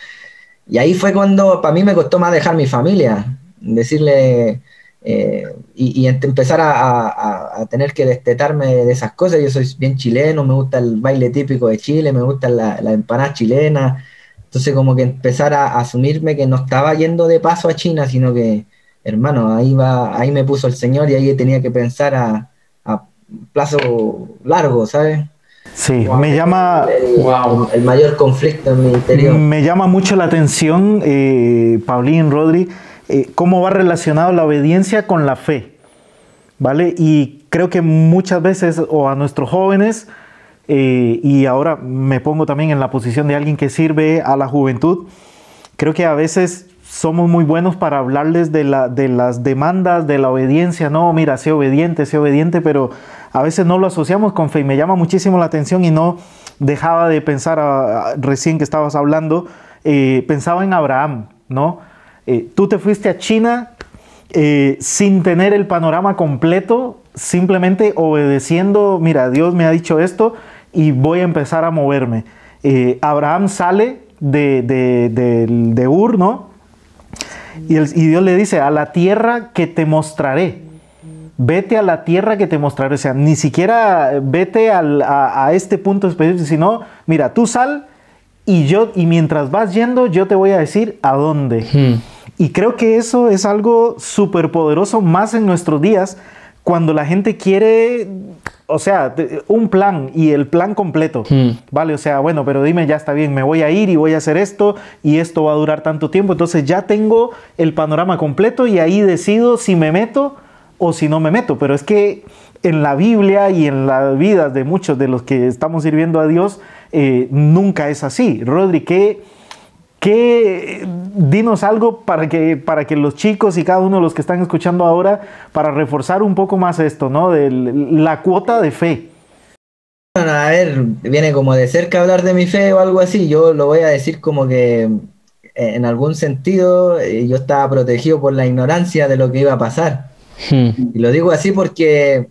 S3: Y ahí fue cuando para mí me costó más dejar mi familia, decirle, eh, y, empezar a, tener que destetarme de esas cosas. Yo soy bien chileno, me gusta el baile típico de Chile, me gusta la, la empanada chilena. Entonces como que empezar a, asumirme que no estaba yendo de paso a China, sino que, hermano, ahí va, ahí me puso el Señor y ahí tenía que pensar a, plazo largo, ¿sabes?
S1: Sí, me llama...
S3: El, mayor conflicto en mi interior.
S1: Me llama mucho la atención, eh, Paulín, Rodri, eh, cómo va relacionado la obediencia con la fe, ¿vale? Y creo que muchas veces, o a nuestros jóvenes, eh, y ahora me pongo también en la posición de alguien que sirve a la juventud, creo que a veces somos muy buenos para hablarles de, la, de las demandas, de la obediencia, no, mira, sé obediente, sé obediente, pero a veces no lo asociamos con fe y me llama muchísimo la atención y no dejaba de pensar, recién que estabas hablando, eh, pensaba en Abraham, ¿no? Eh, tú te fuiste a China eh, sin tener el panorama completo, simplemente obedeciendo, mira, Dios me ha dicho esto y voy a empezar a moverme. Eh, Abraham sale de, de, Ur, ¿no? Y, Dios le dice, a la tierra que te mostraré. Vete a la tierra que te mostraré. O sea, ni siquiera vete a, este punto específico, sino, mira, tú sal y yo, y mientras vas yendo, yo te voy a decir a dónde. Hmm. Y creo que eso es algo súper poderoso más en nuestros días, cuando la gente quiere, o sea, un plan y el plan completo, hmm. ¿vale? O sea, bueno, pero dime, ya está bien, me voy a ir y voy a hacer esto y esto va a durar tanto tiempo, entonces ya tengo el panorama completo y ahí decido si me meto o si no me meto, pero es que en la Biblia y en la vida de muchos de los que estamos sirviendo a Dios, eh, nunca es así. Rodri, ¿qué ¿Qué, dinos algo para que, para que los chicos y cada uno de los que están escuchando ahora, para reforzar un poco más esto, ¿no? De la cuota de fe.
S3: Bueno, a ver, viene como de cerca hablar de mi fe o algo así. Yo lo voy a decir como que eh, en algún sentido eh, yo estaba protegido por la ignorancia de lo que iba a pasar. Hmm. Y lo digo así porque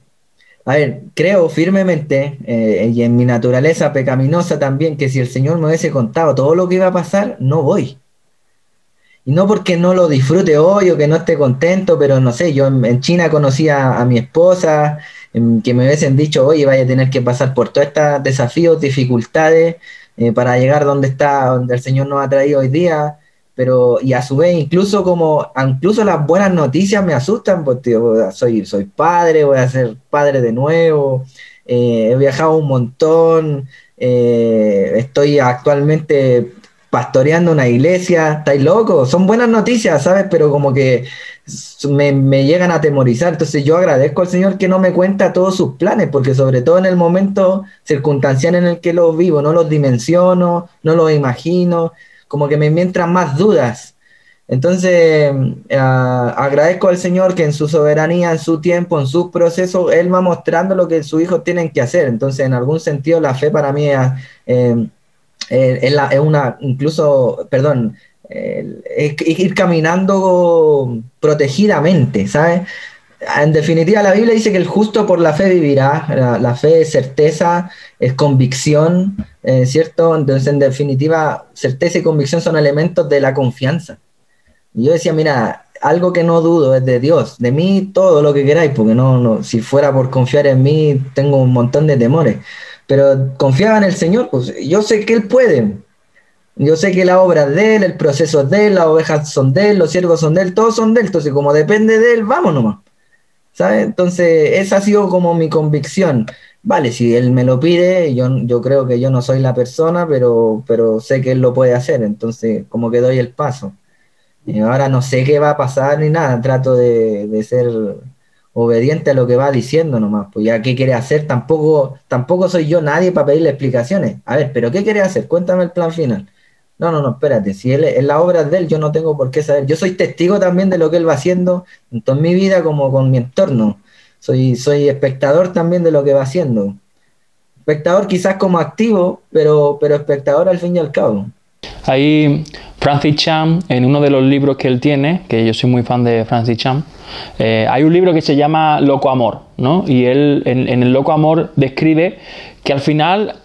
S3: a ver, creo firmemente, eh, y en mi naturaleza pecaminosa también, que si el Señor me hubiese contado todo lo que iba a pasar, no voy. Y no porque no lo disfrute hoy o que no esté contento, pero no sé, yo en, China conocí a, mi esposa, que me hubiesen dicho, oye, vaya a tener que pasar por todos estos desafíos, dificultades, eh, para llegar donde está, donde el Señor nos ha traído hoy día pero y a su vez incluso como incluso las buenas noticias me asustan porque soy soy padre voy a ser padre de nuevo eh, he viajado un montón eh, estoy actualmente pastoreando una iglesia estáis locos son buenas noticias sabes pero como que me, me, llegan a atemorizar entonces yo agradezco al Señor que no me cuenta todos sus planes porque sobre todo en el momento circunstancial en el que los vivo no los dimensiono no los imagino como que me entran más dudas. Entonces, eh, agradezco al Señor que en su soberanía, en su tiempo, en su proceso, Él va mostrando lo que sus hijos tienen que hacer. Entonces, en algún sentido, la fe para mí es, eh, es, una, incluso, perdón, es ir caminando protegidamente, ¿sabes? en definitiva, la Biblia dice que el justo por la fe vivirá. La, fe es certeza, es convicción, eh, ¿cierto? Entonces, en definitiva, certeza y convicción son elementos de la confianza. Yo decía, mira, algo que no dudo es de Dios, de mí todo lo que queráis, porque no, no, si fuera por confiar en mí, tengo un montón de temores. Pero confiaba en el Señor, pues yo sé que Él puede. Yo sé que la obra es de Él, el proceso es de Él, las ovejas son de Él, los siervos son de Él, todos son de Él. Entonces, como depende de Él, vamos nomás. ¿sabes? Entonces, esa ha sido como mi convicción. Vale, si él me lo pide, yo, yo creo que yo no soy la persona, pero, pero sé que él lo puede hacer, entonces como que doy el paso. Y ahora no sé qué va a pasar ni nada, trato de, de ser obediente a lo que va diciendo nomás, pues ya qué quiere hacer, tampoco, tampoco soy yo nadie para pedirle explicaciones. A ver, pero ¿qué quiere hacer? Cuéntame el plan final. No, no, no, espérate, si él es la obra de él, yo no tengo por qué saber. Yo soy testigo también de lo que él va haciendo, en mi vida como con mi entorno. Soy, soy espectador también de lo que va haciendo. Espectador quizás como activo, pero, pero espectador al fin y al cabo.
S2: Ahí Francis Chan, en uno de los libros que él tiene, que yo soy muy fan de Francis Chan, eh, hay un libro que se llama Loco Amor, ¿no? Y él en, en el Loco Amor describe que al final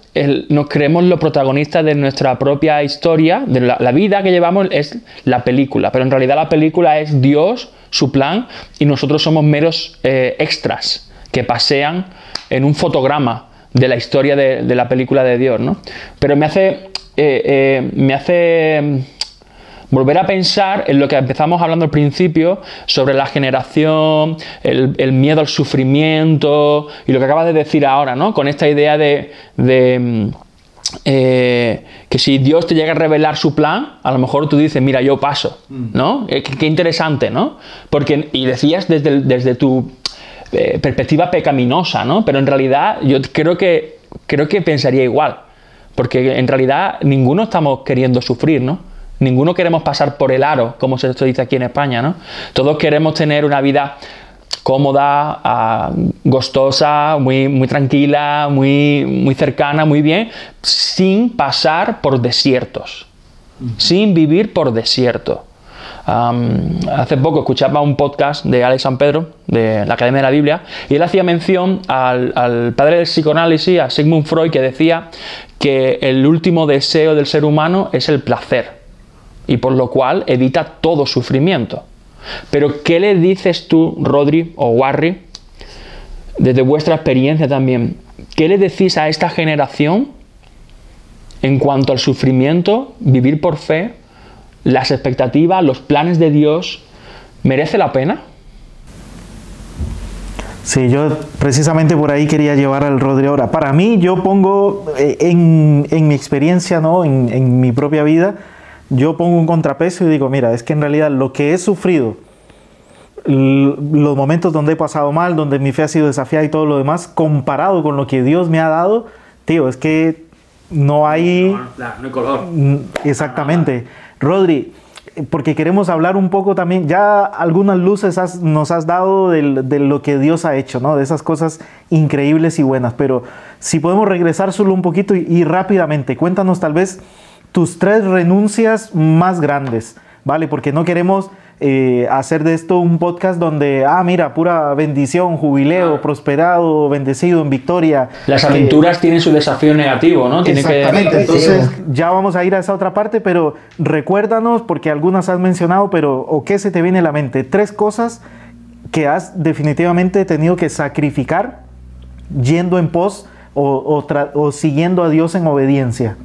S2: nos creemos los protagonistas de nuestra propia historia, de la, vida que llevamos es la película, pero en realidad la película es Dios, su plan, y nosotros somos meros eh, extras que pasean en un fotograma de la historia de, la película de Dios, ¿no? Pero me hace, eh, eh, me hace volver a pensar en lo que empezamos hablando al principio sobre la generación, el, miedo al sufrimiento y lo que acabas de decir ahora, ¿no? Con esta idea de, mm, eh, que si Dios te llega a revelar su plan, a lo mejor tú dices, mira, yo paso, mm. ¿no? Eh, qué, interesante, ¿no? Porque, y decías desde, desde tu eh, perspectiva pecaminosa, ¿no? Pero en realidad yo creo que, creo que pensaría igual, porque en realidad ninguno estamos queriendo sufrir, ¿no? Ninguno queremos pasar por el aro, como se dice aquí en España, ¿no? Todos queremos tener una vida cómoda, ah, gustosa, muy, muy tranquila, muy, muy cercana, muy bien, sin pasar por desiertos, sin vivir por desierto. hace poco escuchaba un podcast de Alex San Pedro, de la Academia de la Biblia, y él hacía mención al, al padre del psicoanálisis, a Sigmund Freud, que decía que el último deseo del ser humano es el placer y por lo cual evita todo sufrimiento. Pero ¿qué le dices tú, Rodri o Warri, desde vuestra experiencia también? ¿Qué le decís a esta generación en cuanto al sufrimiento, vivir por fe, las expectativas, los planes de Dios? ¿Merece la pena?
S1: Sí, yo precisamente por ahí quería llevar al Rodri ahora. Para mí, yo pongo eh, en, mi experiencia, ¿no? en, en mi propia vida, yo pongo un contrapeso y digo, mira, es que en realidad lo que he sufrido, los momentos donde he pasado mal, donde mi fe ha sido desafiada y todo lo demás, comparado con lo que Dios me ha dado, tío, es que no hay... No, hay color. Exactamente. Rodri, porque queremos hablar un poco también, ya algunas luces nos has dado de, lo que Dios ha hecho, ¿no? De esas cosas increíbles y buenas, pero si podemos regresar solo un poquito y rápidamente, cuéntanos tal vez tus tres renuncias más grandes, ¿vale? Porque no queremos eh, hacer de esto un podcast donde, ah, mira, pura bendición, jubileo, prosperado, bendecido, en victoria.
S2: Las aventuras tienen su desafío negativo, ¿no?
S1: exactamente, entonces ya vamos a ir a esa otra parte, pero recuérdanos, porque algunas has mencionado, pero ¿o qué se te viene a la mente? Tres cosas que has definitivamente tenido que sacrificar yendo en pos o, o siguiendo a Dios en obediencia.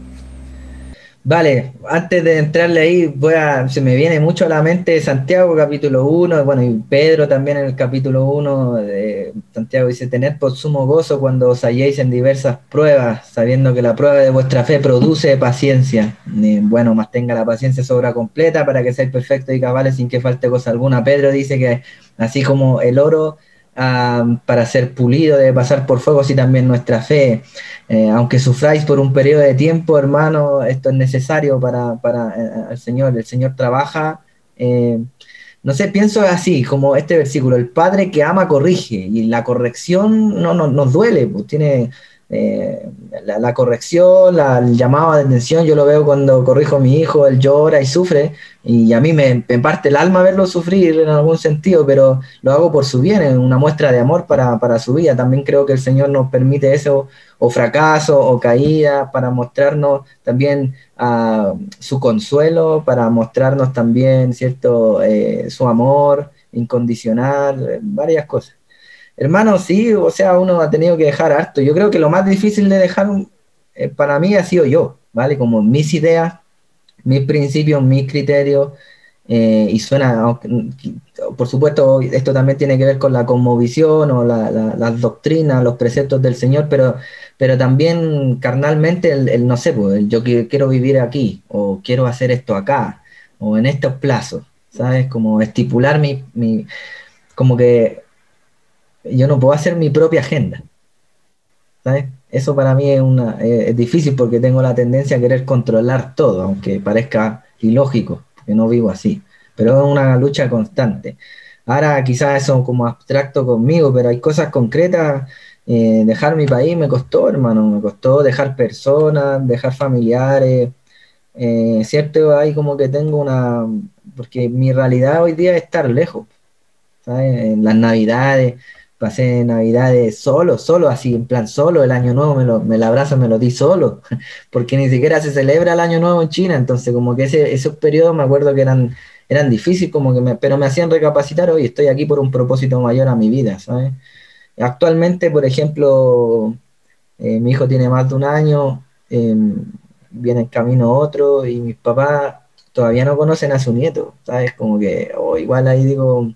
S3: Vale, antes de entrarle ahí, voy a, se me viene mucho a la mente Santiago capítulo 1, bueno, y Pedro también en el capítulo 1, de Santiago dice, tened por sumo gozo cuando os halléis en diversas pruebas, sabiendo que la prueba de vuestra fe produce paciencia. bueno, más tenga la paciencia sobra completa para que seáis perfectos y cabales sin que falte cosa alguna. Pedro dice que así como el oro para ser pulido, debe pasar por fuego, así también nuestra fe. Eh, aunque sufráis por un periodo de tiempo, hermano, esto es necesario para, para eh, el Señor. El Señor trabaja. Eh, no sé, pienso así, como este versículo, el Padre que ama corrige, y la corrección no, no nos duele, pues tiene eh, la, corrección, el llamado de atención, yo lo veo cuando corrijo a mi hijo, él llora y sufre, y a mí me, parte el alma verlo sufrir en algún sentido, pero lo hago por su bien, en una muestra de amor para, su vida. También creo que el Señor nos permite eso, o fracaso, o caída, para mostrarnos también uh, su consuelo, para mostrarnos también, ¿cierto?, eh, su amor incondicional, varias cosas. Hermano, sí, o sea, uno ha tenido que dejar harto. Yo creo que lo más difícil de dejar eh, para mí ha sido yo, ¿vale? Como mis ideas, mis principios, mis criterios. eh, y suena, por supuesto, esto también tiene que ver con la conmovisión o las doctrinas, los preceptos del Señor, pero, pero también carnalmente, el, no sé, pues, yo quiero vivir aquí, o quiero hacer esto acá, o en estos plazos, ¿sabes? Como estipular mi, mi como que yo no puedo hacer mi propia agenda, ¿sabes? Eso para mí es, una, es difícil porque tengo la tendencia a querer controlar todo, aunque parezca ilógico no vivo así, pero es una lucha constante. Ahora quizás eso como abstracto conmigo, pero hay cosas concretas. Eh, dejar mi país me costó, hermano, me costó dejar personas, dejar familiares. Eh, cierto, hay como que tengo una, porque mi realidad hoy día es estar lejos, ¿sabes? En las navidades, pasé navidades solo, solo, así, en plan solo, el año nuevo me, lo, me la abrazo, me lo di solo, porque ni siquiera se celebra el año nuevo en China, entonces como que ese, esos periodos me acuerdo que eran, eran difíciles, como que me, pero me hacían recapacitar, hoy estoy aquí por un propósito mayor a mi vida, ¿sabes? Actualmente, por ejemplo, eh, mi hijo tiene más de un año, em, viene en camino otro, y mis papás todavía no conocen a su nieto, ¿sabes? Como que, o igual ahí digo,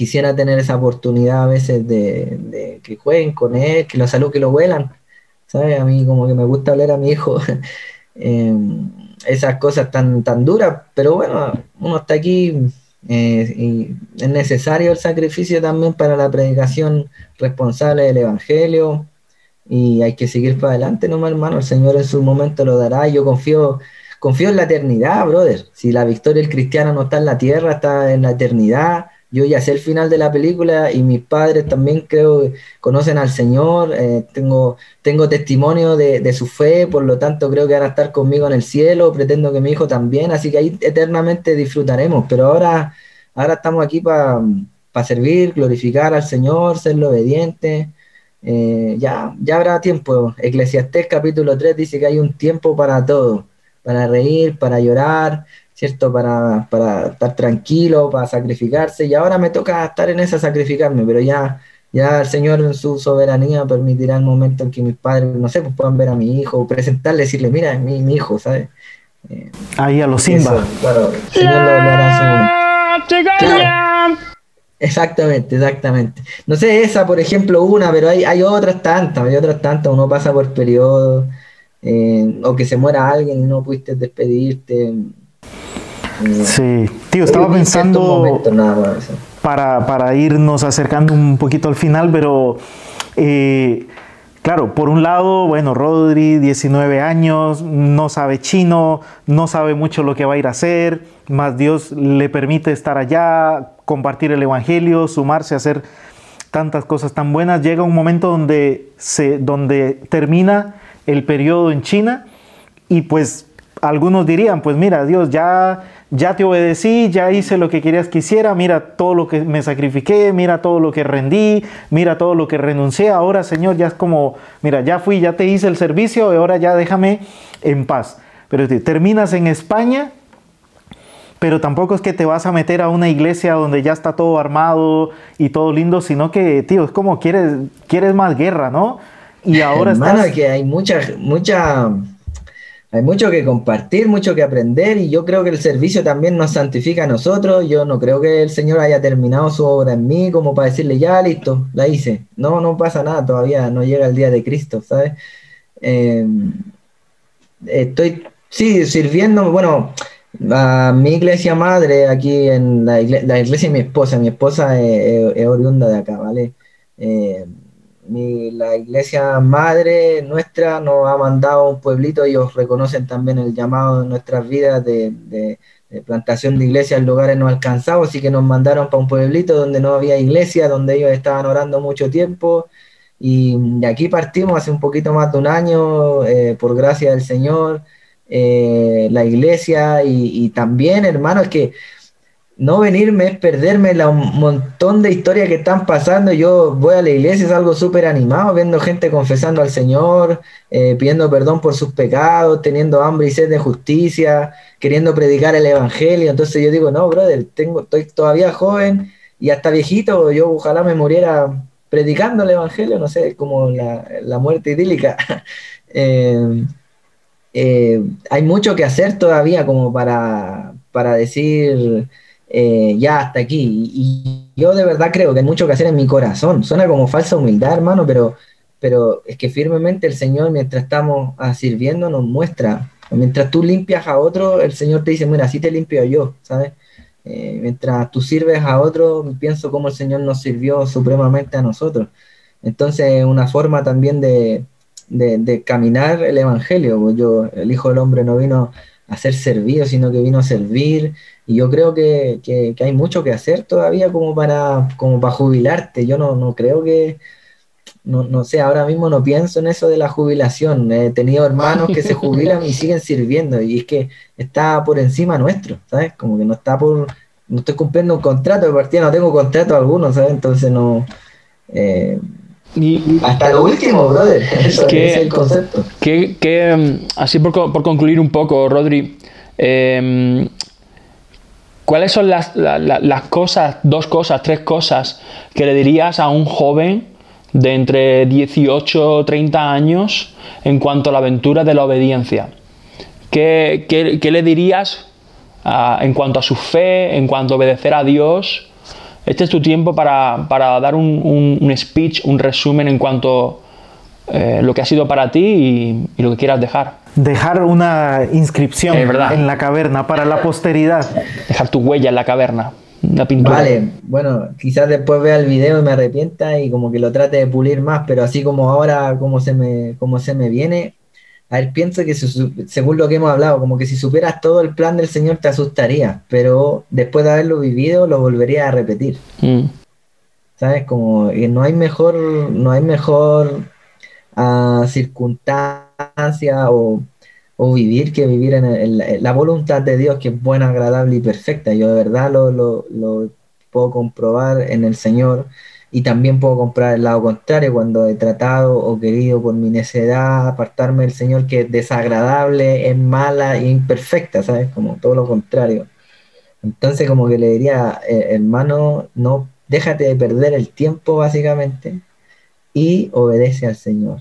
S3: quisiera tener esa oportunidad a veces de, que jueguen con él, que lo salud, que lo vuelan, ¿sabes? A mí como que me gusta hablar a mi hijo em, esas cosas tan, tan duras, pero bueno, uno está aquí eh, y es necesario el sacrificio también para la predicación responsable del Evangelio y hay que seguir para adelante, no hermano, el Señor en su momento lo dará, yo confío confío en la eternidad, brother. Si la victoria del cristiano no está en la tierra, está en la eternidad yo ya sé el final de la película y mis padres también creo que conocen al Señor, eh, tengo, tengo testimonio de, su fe, por lo tanto creo que van a estar conmigo en el cielo, pretendo que mi hijo también, así que ahí eternamente disfrutaremos, pero ahora, ahora estamos aquí para servir, glorificar al Señor, serle obediente. Eh, ya, ya habrá tiempo. Eclesiastés capítulo 3 dice que hay un tiempo para todo, para reír, para llorar, ¿cierto? Para, estar tranquilo, para sacrificarse, y ahora me toca estar en esa sacrificarme, pero ya, ya el Señor en su soberanía permitirá el momento en que mis padres, no sé, pues puedan ver a mi hijo, presentarle, decirle, mira, es mi, mi hijo, ¿sabes?
S1: Eh, Ahí a los Simba.
S3: claro, el Señor lo, hará su Exactamente, exactamente. No sé, esa, por ejemplo, una, pero hay, hay otras tantas, hay otras tantas, uno pasa por periodos, eh, o que se muera alguien y no pudiste despedirte,
S1: Sí, tío, estaba pensando para, para, irnos acercando un poquito al final, pero eh, claro, por un lado, bueno, Rodri, 19 años, no sabe chino, no sabe mucho lo que va a ir a hacer, más Dios le permite estar allá, compartir el Evangelio, sumarse a hacer tantas cosas tan buenas. Llega un momento donde, se, donde termina el periodo en China y pues algunos dirían, pues mira, Dios, ya ya te obedecí, ya hice lo que querías que hiciera, mira todo lo que me sacrifiqué, mira todo lo que rendí, mira todo lo que renuncié, ahora Señor ya es como, mira, ya fui, ya te hice el servicio, ahora ya déjame en paz. Pero terminas en España, pero tampoco es que te vas a meter a una iglesia donde ya está todo armado y todo lindo, sino que, tío, es como quieres, quieres más guerra, ¿no?
S3: Y ahora Hermano, que hay mucha, mucha hay mucho que compartir, mucho que aprender y yo creo que el servicio también nos santifica a nosotros. Yo no creo que el Señor haya terminado su obra en mí como para decirle, ya listo, la hice. No, no pasa nada todavía, no llega el día de Cristo, ¿sabes? Eh, estoy, sí, sirviendo, bueno, a mi iglesia madre aquí en la, iglesia de mi esposa, mi esposa es, oriunda de acá, ¿vale? Eh, la iglesia madre nuestra nos ha mandado un pueblito, ellos reconocen también el llamado de nuestras vidas de, plantación de iglesias lugares no alcanzados, así que nos mandaron para un pueblito donde no había iglesia, donde ellos estaban orando mucho tiempo. Y de aquí partimos hace un poquito más de un año, eh, por gracia del Señor, eh, la iglesia y, y también, hermanos, que no venirme es perderme la, un montón de historias que están pasando. Yo voy a la iglesia, es algo súper animado, viendo gente confesando al Señor, eh, pidiendo perdón por sus pecados, teniendo hambre y sed de justicia, queriendo predicar el Evangelio. Entonces yo digo, no, brother, tengo, estoy todavía joven y hasta viejito, yo ojalá me muriera predicando el Evangelio, no sé, como la, muerte idílica. Eh, eh, hay mucho que hacer todavía como para para decir eh, ya hasta aquí. Y, yo de verdad creo que hay mucho que hacer en mi corazón. Suena como falsa humildad, hermano, pero, pero es que firmemente el Señor, mientras estamos ah, sirviendo, nos muestra. Mientras tú limpias a otro, el Señor te dice, mira, así te limpio yo, ¿sabes? Eh, mientras tú sirves a otro, pienso cómo el Señor nos sirvió supremamente a nosotros. Entonces, una forma también de, de, caminar el Evangelio. Yo, el Hijo del Hombre no vino a ser servido, sino que vino a servir. Y yo creo que, que, hay mucho que hacer todavía como para, como para jubilarte. Yo no, no creo que, no, no, sé, ahora mismo no pienso en eso de la jubilación. He tenido hermanos que se jubilan y siguen sirviendo y es que está por encima nuestro, ¿sabes? Como que no está por, no estoy cumpliendo un contrato de partida, no tengo contrato alguno, ¿sabes? Entonces no... Eh, y, hasta lo último, brother. Eso es el concepto.
S2: Que, mm, así por, por, concluir un poco, Rodri, em, ¿cuáles son las, las, cosas, dos cosas, tres cosas que le dirías a un joven de entre 18 o 30 años en cuanto a la aventura de la obediencia? ¿Qué, qué, le dirías en cuanto a su fe, en cuanto a obedecer a Dios? Este es tu tiempo para, dar un, speech, un resumen en cuanto a eh, lo que ha sido para ti y, lo que quieras dejar.
S1: Dejar una inscripción en la caverna para la posteridad.
S2: Dejar tu huella en la caverna. Una pintura.
S3: Vale, bueno, quizás después vea el video y me arrepienta y como que lo trate de pulir más, pero así como ahora, como se me, como se me viene, a ver, pienso que según lo que hemos hablado, como que si supieras todo el plan del Señor te asustaría, pero después de haberlo vivido lo volvería a repetir. Mm. ¿Sabes? Como no hay mejor, no hay mejor uh, circunstancia o, vivir que vivir en, la voluntad de Dios que es buena, agradable y perfecta. Yo de verdad lo, lo puedo comprobar en el Señor y también puedo comprar el lado contrario cuando he tratado o querido por mi necedad apartarme del Señor que es desagradable, es mala e imperfecta, ¿sabes? Como todo lo contrario. Entonces como que le diría, eh, hermano, no déjate de perder el tiempo básicamente y obedece al Señor.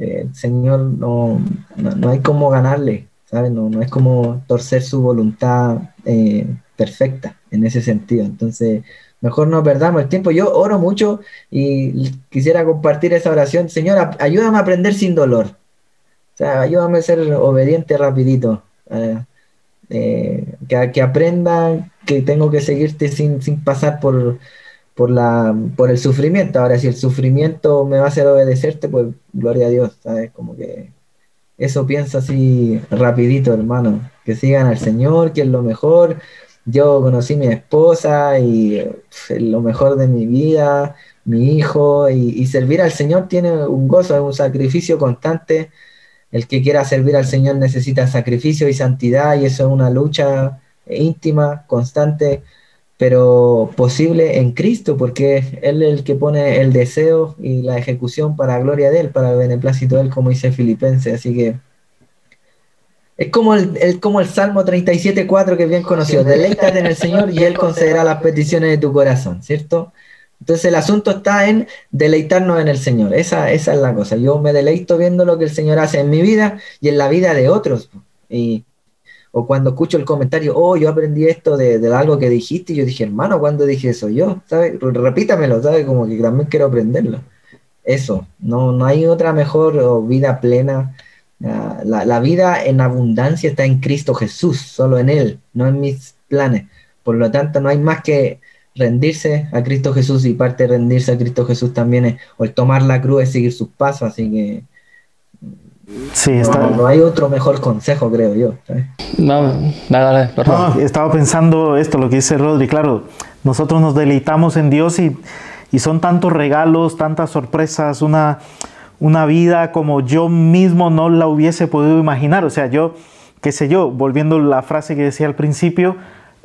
S3: El Señor no, no, hay como ganarle, ¿sabes? No, no es como torcer su voluntad eh, perfecta en ese sentido. Entonces, Mejor no perdamos el tiempo. Yo oro mucho y quisiera compartir esa oración. Señor, ayúdame a aprender sin dolor. O sea, ayúdame a ser obediente rapidito. Eh, eh, que, que, aprenda que tengo que seguirte sin, sin pasar por, por, la, por el sufrimiento. Ahora, si el sufrimiento me va a hacer obedecerte, pues gloria a Dios, ¿sabes? Como que eso pienso así rapidito, hermano. Que sigan al Señor, que es lo mejor yo conocí mi esposa y lo mejor de mi vida, mi hijo, y, servir al Señor tiene un gozo, es un sacrificio constante. El que quiera servir al Señor necesita sacrificio y santidad, y eso es una lucha íntima, constante, pero posible en Cristo, porque Él es el que pone el deseo y la ejecución para la gloria de Él, para el beneplácito de Él, como dice Filipenses. Así que es como el, como el Salmo 37.4 que es bien conocido. Deleítate en el Señor y Él concederá las peticiones de tu corazón, ¿cierto? Entonces el asunto está en deleitarnos en el Señor. Esa, esa es la cosa. Yo me deleito viendo lo que el Señor hace en mi vida y en la vida de otros. Y, o cuando escucho el comentario, oh, yo aprendí esto de, algo que dijiste, y yo dije, hermano, ¿cuándo dije eso? Yo, ¿sabes? Repítamelo, ¿sabes? Como que también quiero aprenderlo. Eso, no, no hay otra mejor vida plena la, vida en abundancia está en Cristo Jesús, solo en Él, no en mis planes. Por lo tanto, no hay más que rendirse a Cristo Jesús y parte de rendirse a Cristo Jesús también es, o el tomar la cruz es seguir sus pasos, así que
S1: Sí,
S3: no, hay otro mejor consejo, creo yo.
S2: No, nada,
S1: no, estaba pensando esto, lo que dice Rodri, claro, nosotros nos deleitamos en Dios y, y son tantos regalos, tantas sorpresas, una, una vida como yo mismo no la hubiese podido imaginar. O sea, yo, qué sé yo, volviendo a la frase que decía al principio,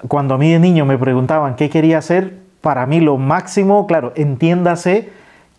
S1: cuando a mí de niño me preguntaban qué quería hacer, para mí lo máximo, claro, entiéndase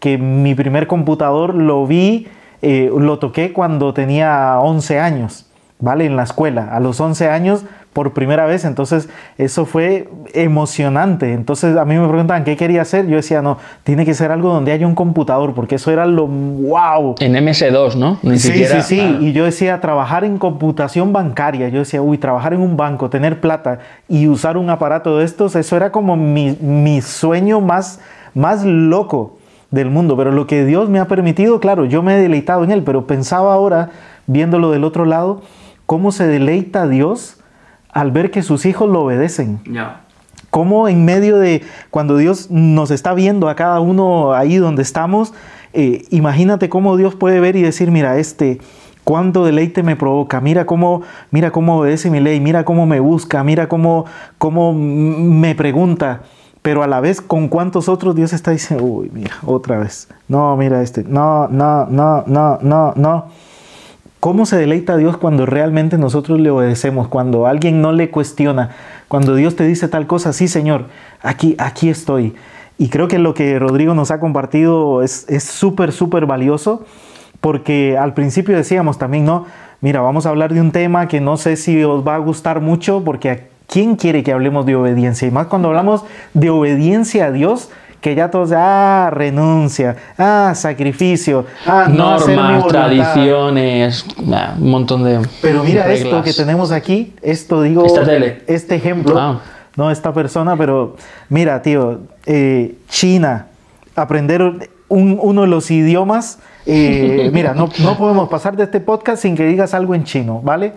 S1: que mi primer computador lo vi, eh, lo toqué cuando tenía 11 años, ¿vale? En la escuela. A los 11 años por primera vez. Entonces, eso fue emocionante. Entonces, a mí me preguntan qué quería hacer. Yo decía, no, tiene que ser algo donde haya un computador, porque eso era lo wow.
S2: En MS2, ¿no?
S1: sí, sí, sí. Y yo decía, trabajar en computación bancaria. Yo decía, uy, trabajar en un banco, tener plata y usar un aparato de estos, eso era como mi, mi sueño más, más loco del mundo. Pero lo que Dios me ha permitido, claro, yo me he deleitado en él, pero pensaba ahora, viéndolo del otro lado, cómo se deleita Dios al ver que sus hijos lo obedecen.
S4: Ya.
S1: Cómo en medio de cuando Dios nos está viendo a cada uno ahí donde estamos, eh, imagínate cómo Dios puede ver y decir, mira, este, cuánto deleite me provoca, mira cómo, mira cómo obedece mi ley, mira cómo me busca, mira cómo, cómo me pregunta, pero a la vez con cuántos otros Dios está diciendo, uy, mira, otra vez, no, mira este, no, no, no, no, no, no. ¿Cómo se deleita Dios cuando realmente nosotros le obedecemos? Cuando alguien no le cuestiona, cuando Dios te dice tal cosa, sí Señor, aquí, aquí estoy. Y creo que lo que Rodrigo nos ha compartido es súper, súper valioso, porque al principio decíamos también, no, mira, vamos a hablar de un tema que no sé si os va a gustar mucho, porque ¿quién quiere que hablemos de obediencia? Y más cuando hablamos de obediencia a Dios, que ya todos, ah, renuncia, ah, sacrificio, ah, no
S2: Normas,
S1: voluntad.
S2: tradiciones, ah, un montón de.
S1: Pero mira
S2: reglas.
S1: esto que tenemos aquí, esto digo,
S2: Esta tele.
S1: este ejemplo,
S2: Ah.
S1: no esta persona, pero mira, tío, eh, China, aprender un- uno de los idiomas, eh, mira, no, no podemos pasar de este podcast sin que digas algo en chino, ¿vale?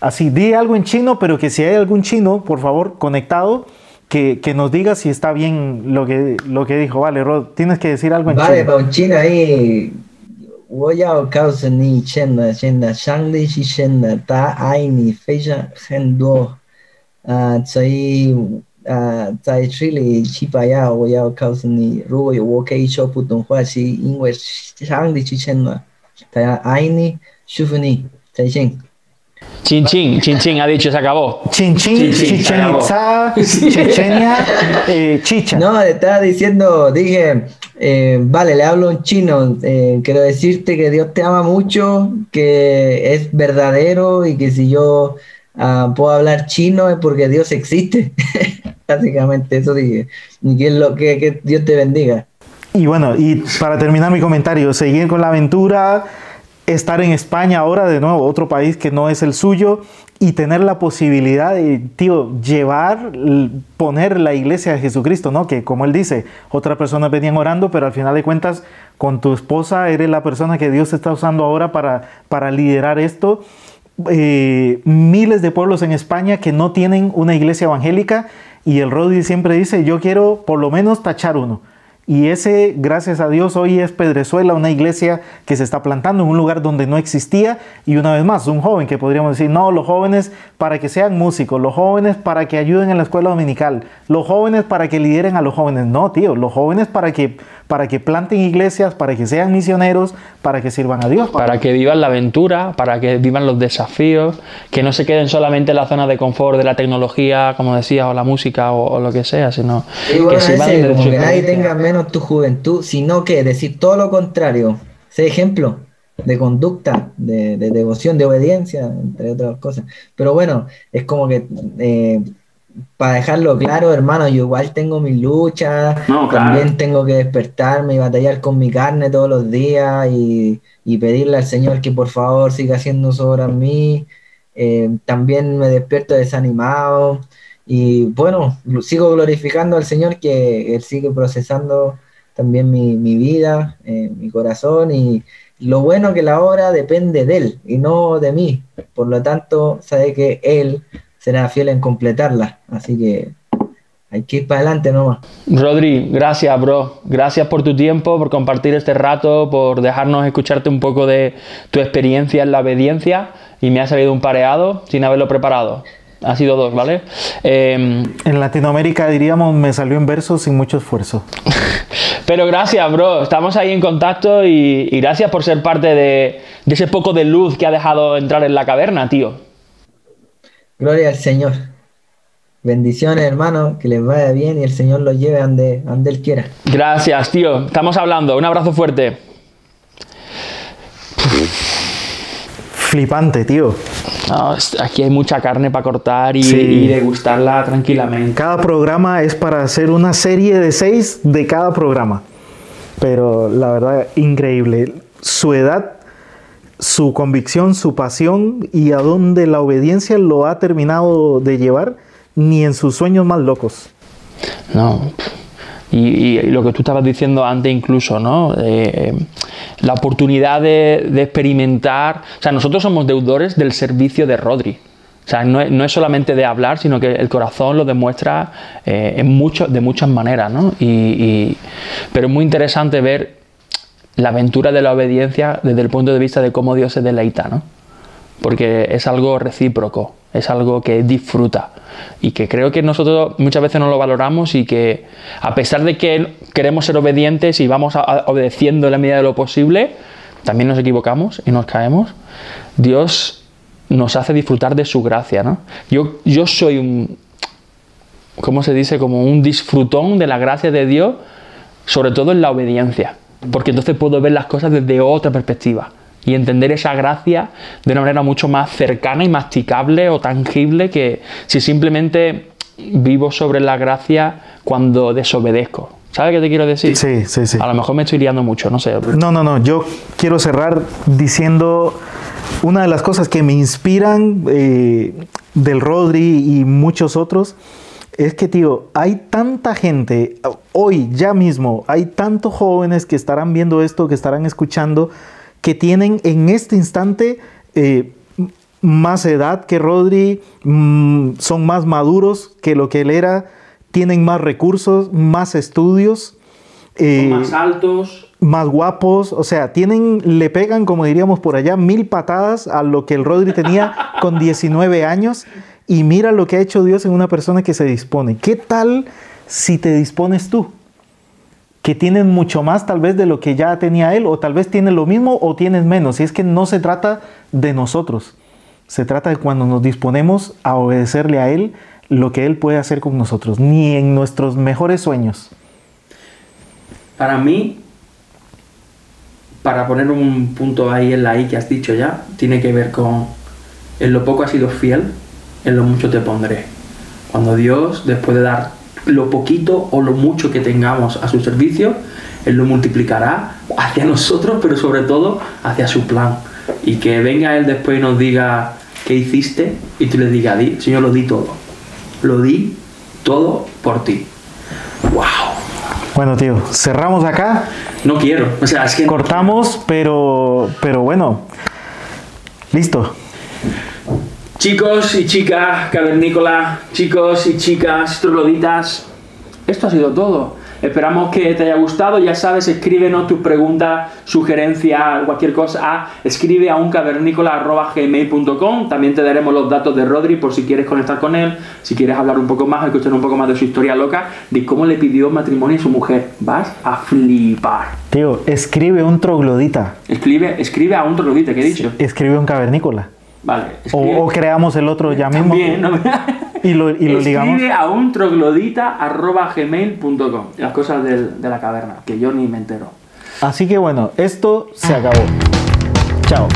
S1: Así, di algo en chino, pero que si hay algún chino, por favor, conectado, que, que nos diga si está bien lo que, lo que dijo. Vale, Rod, tienes que decir algo en
S3: Vale,
S1: chino.
S3: para un chino ahí. 我要告诉你，真的，真的，上帝是真的，他爱你非常很多。啊、所以啊、在这里西班牙，我要告诉你，如果我可以说普通话，是因为上帝是真的，他爱你，祝福你，再见。
S2: Chin chin, chin chin, ha dicho, se acabó.
S1: Chin Chin,
S4: Chin Chin,
S1: Chichen. Itza, Chechenia, eh, Chicha.
S3: No, le estaba diciendo, dije, eh, vale, le hablo en chino. eh, quiero decirte que Dios te ama mucho, que es verdadero y que si yo ah, puedo hablar chino es porque Dios existe. Básicamente, eso dije. Y que, lo, que, que Dios te bendiga.
S1: Y bueno, y para terminar mi comentario, seguir con la aventura, estar en España ahora de nuevo, otro país que no es el suyo, y tener la posibilidad de, tío, llevar, poner la iglesia de Jesucristo, ¿no? Que como él dice, otras personas venían orando, pero al final de cuentas, con tu esposa eres la persona que Dios está usando ahora para, para liderar esto. Eh, miles de pueblos en España que no tienen una iglesia evangélica y el Rodi siempre dice, yo quiero por lo menos tachar uno. Y ese, gracias a Dios, hoy es Pedrezuela, una iglesia que se está plantando en un lugar donde no existía. Y una vez más, un joven que podríamos decir, no, los jóvenes para que sean músicos, los jóvenes para que ayuden en la escuela dominical, los jóvenes para que lideren a los jóvenes. No, tío, los jóvenes para que, para que planten iglesias, para que sean misioneros, para que sirvan a Dios.
S2: Para que vivan la aventura, para que vivan los desafíos, que no se queden solamente en la zona de confort de la tecnología, como decía, o la música o, o lo que sea, sino
S3: Y bueno,
S2: que sirvan
S3: ese,
S2: de
S3: como que nadie tenga menos tu juventud, sino que decir todo lo contrario. Sé ejemplo de conducta, de, de devoción, de obediencia, entre otras cosas. Pero bueno, es como que eh, para dejarlo claro, hermano, yo igual tengo mis luchas,
S4: No, claro.
S3: también tengo que despertarme y batallar con mi carne todos los días y, y pedirle al Señor que por favor siga haciendo su obra en mí. Eh, también me despierto desanimado y bueno, sigo glorificando al Señor que Él sigue procesando también mi, mi vida, eh, mi corazón y lo bueno que la obra depende de Él y no de mí. Por lo tanto, sabe que Él será fiel en completarla. Así que hay que ir para adelante nomás.
S2: Rodri, gracias, bro. Gracias por tu tiempo, por compartir este rato, por dejarnos escucharte un poco de tu experiencia en la obediencia. Y me ha salido un pareado sin haberlo preparado. Ha sido dos, ¿vale? Eh,
S1: En Latinoamérica diríamos, me salió en verso sin mucho esfuerzo.
S2: pero gracias, bro. Estamos ahí en contacto y, y gracias por ser parte de, de ese poco de luz que ha dejado entrar en la caverna, tío.
S3: Gloria al Señor. Bendiciones, hermanos, que les vaya bien y el Señor los lleve donde, donde Él quiera.
S2: Gracias, tío. Estamos hablando. Un abrazo fuerte.
S1: Flipante, tío.
S2: No, es- aquí hay mucha carne para cortar y,
S1: Sí.
S2: y degustarla tranquilamente.
S1: Cada programa es para hacer una serie de seis de cada programa. Pero la verdad, increíble. Su edad, su convicción, su pasión y a dónde la obediencia lo ha terminado de llevar, ni en sus sueños más locos.
S2: No. Y, y- y lo que tú estabas diciendo antes incluso, ¿no? Eh, la oportunidad de, experimentar. O sea, nosotros somos deudores del servicio de Rodri. O sea, no es, no es solamente de hablar, sino que el corazón lo demuestra eh, en mucho, de muchas maneras, ¿no? Y- pero es muy interesante ver la aventura de la obediencia desde el punto de vista de cómo Dios se deleita, ¿no? porque es algo recíproco, es algo que disfruta y que creo que nosotros muchas veces no lo valoramos y que a pesar de que queremos ser obedientes y vamos a- obedeciendo en la medida de lo posible, también nos equivocamos y nos caemos. Dios nos hace disfrutar de su gracia, ¿no? Yo, yo soy un, ¿cómo se dice? Como un disfrutón de la gracia de Dios, sobre todo en la obediencia, porque entonces puedo ver las cosas desde otra perspectiva y entender esa gracia de una manera mucho más cercana y masticable o tangible que si simplemente vivo sobre la gracia cuando desobedezco. ¿Sabes qué te quiero decir?
S1: Sí, sí, sí.
S2: A lo mejor me estoy liando mucho, no sé.
S1: No, no, no. Yo quiero cerrar diciendo una de las cosas que me inspiran eh, del Rodri y muchos otros es que, tío, hay tanta gente, hoy ya mismo, hay tantos jóvenes que estarán viendo esto, que estarán escuchando, que tienen en este instante eh, más edad que Rodri, mm, son más maduros que lo que él era, tienen más recursos, más estudios. eh,
S4: más altos.
S1: más guapos, o sea, tienen, le pegan, como diríamos por allá, mil patadas a lo que el Rodri tenía con 19 años. Y mira lo que ha hecho Dios en una persona que se dispone. ¿Qué tal si te dispones tú? Que tienes mucho más tal vez de lo que ya tenía él, o tal vez tienes lo mismo o tienes menos. Y es que no se trata de nosotros. Se trata de cuando nos disponemos a obedecerle a Él lo que Él puede hacer con nosotros, ni en nuestros mejores sueños.
S4: Para mí, para poner un punto ahí en la I que has dicho ya, tiene que ver con en lo poco has sido fiel, en lo mucho te pondré. Cuando Dios, después de dar lo poquito o lo mucho que tengamos a su servicio, Él lo multiplicará hacia nosotros, pero sobre todo hacia su plan. Y que venga Él después y nos diga qué hiciste y tú le digas, di, Señor, lo di todo. Lo di todo por ti. ¡Wow!
S1: Bueno, tío, cerramos acá.
S4: No quiero. O sea, es que no
S1: Cortamos, pero, pero bueno. Listo.
S4: Chicos y chicas cavernícolas, chicos y chicas trogloditas, esto ha sido todo. Esperamos que te haya gustado. Ya sabes, escríbenos tus preguntas, sugerencias, cualquier cosa a escribe a uncavernícola.gmail.com. También te daremos los datos de Rodri por si quieres conectar con él, si quieres hablar un poco más, escuchar un poco más de su historia loca, de cómo le pidió matrimonio a su mujer. Vas a flipar.
S1: Tío, escribe un troglodita.
S4: Escribe, escribe a un troglodita, ¿qué he dicho?
S1: Escribe un cavernícola.
S4: Vale.
S1: O, o creamos el otro ya mismo.
S4: También, ¿no?
S1: Y lo, y lo ligamos.
S4: Escribe a un troglodita.gmail.com Las cosas del- de la caverna, que yo ni me entero.
S1: Así que bueno, esto se acabó. Chao.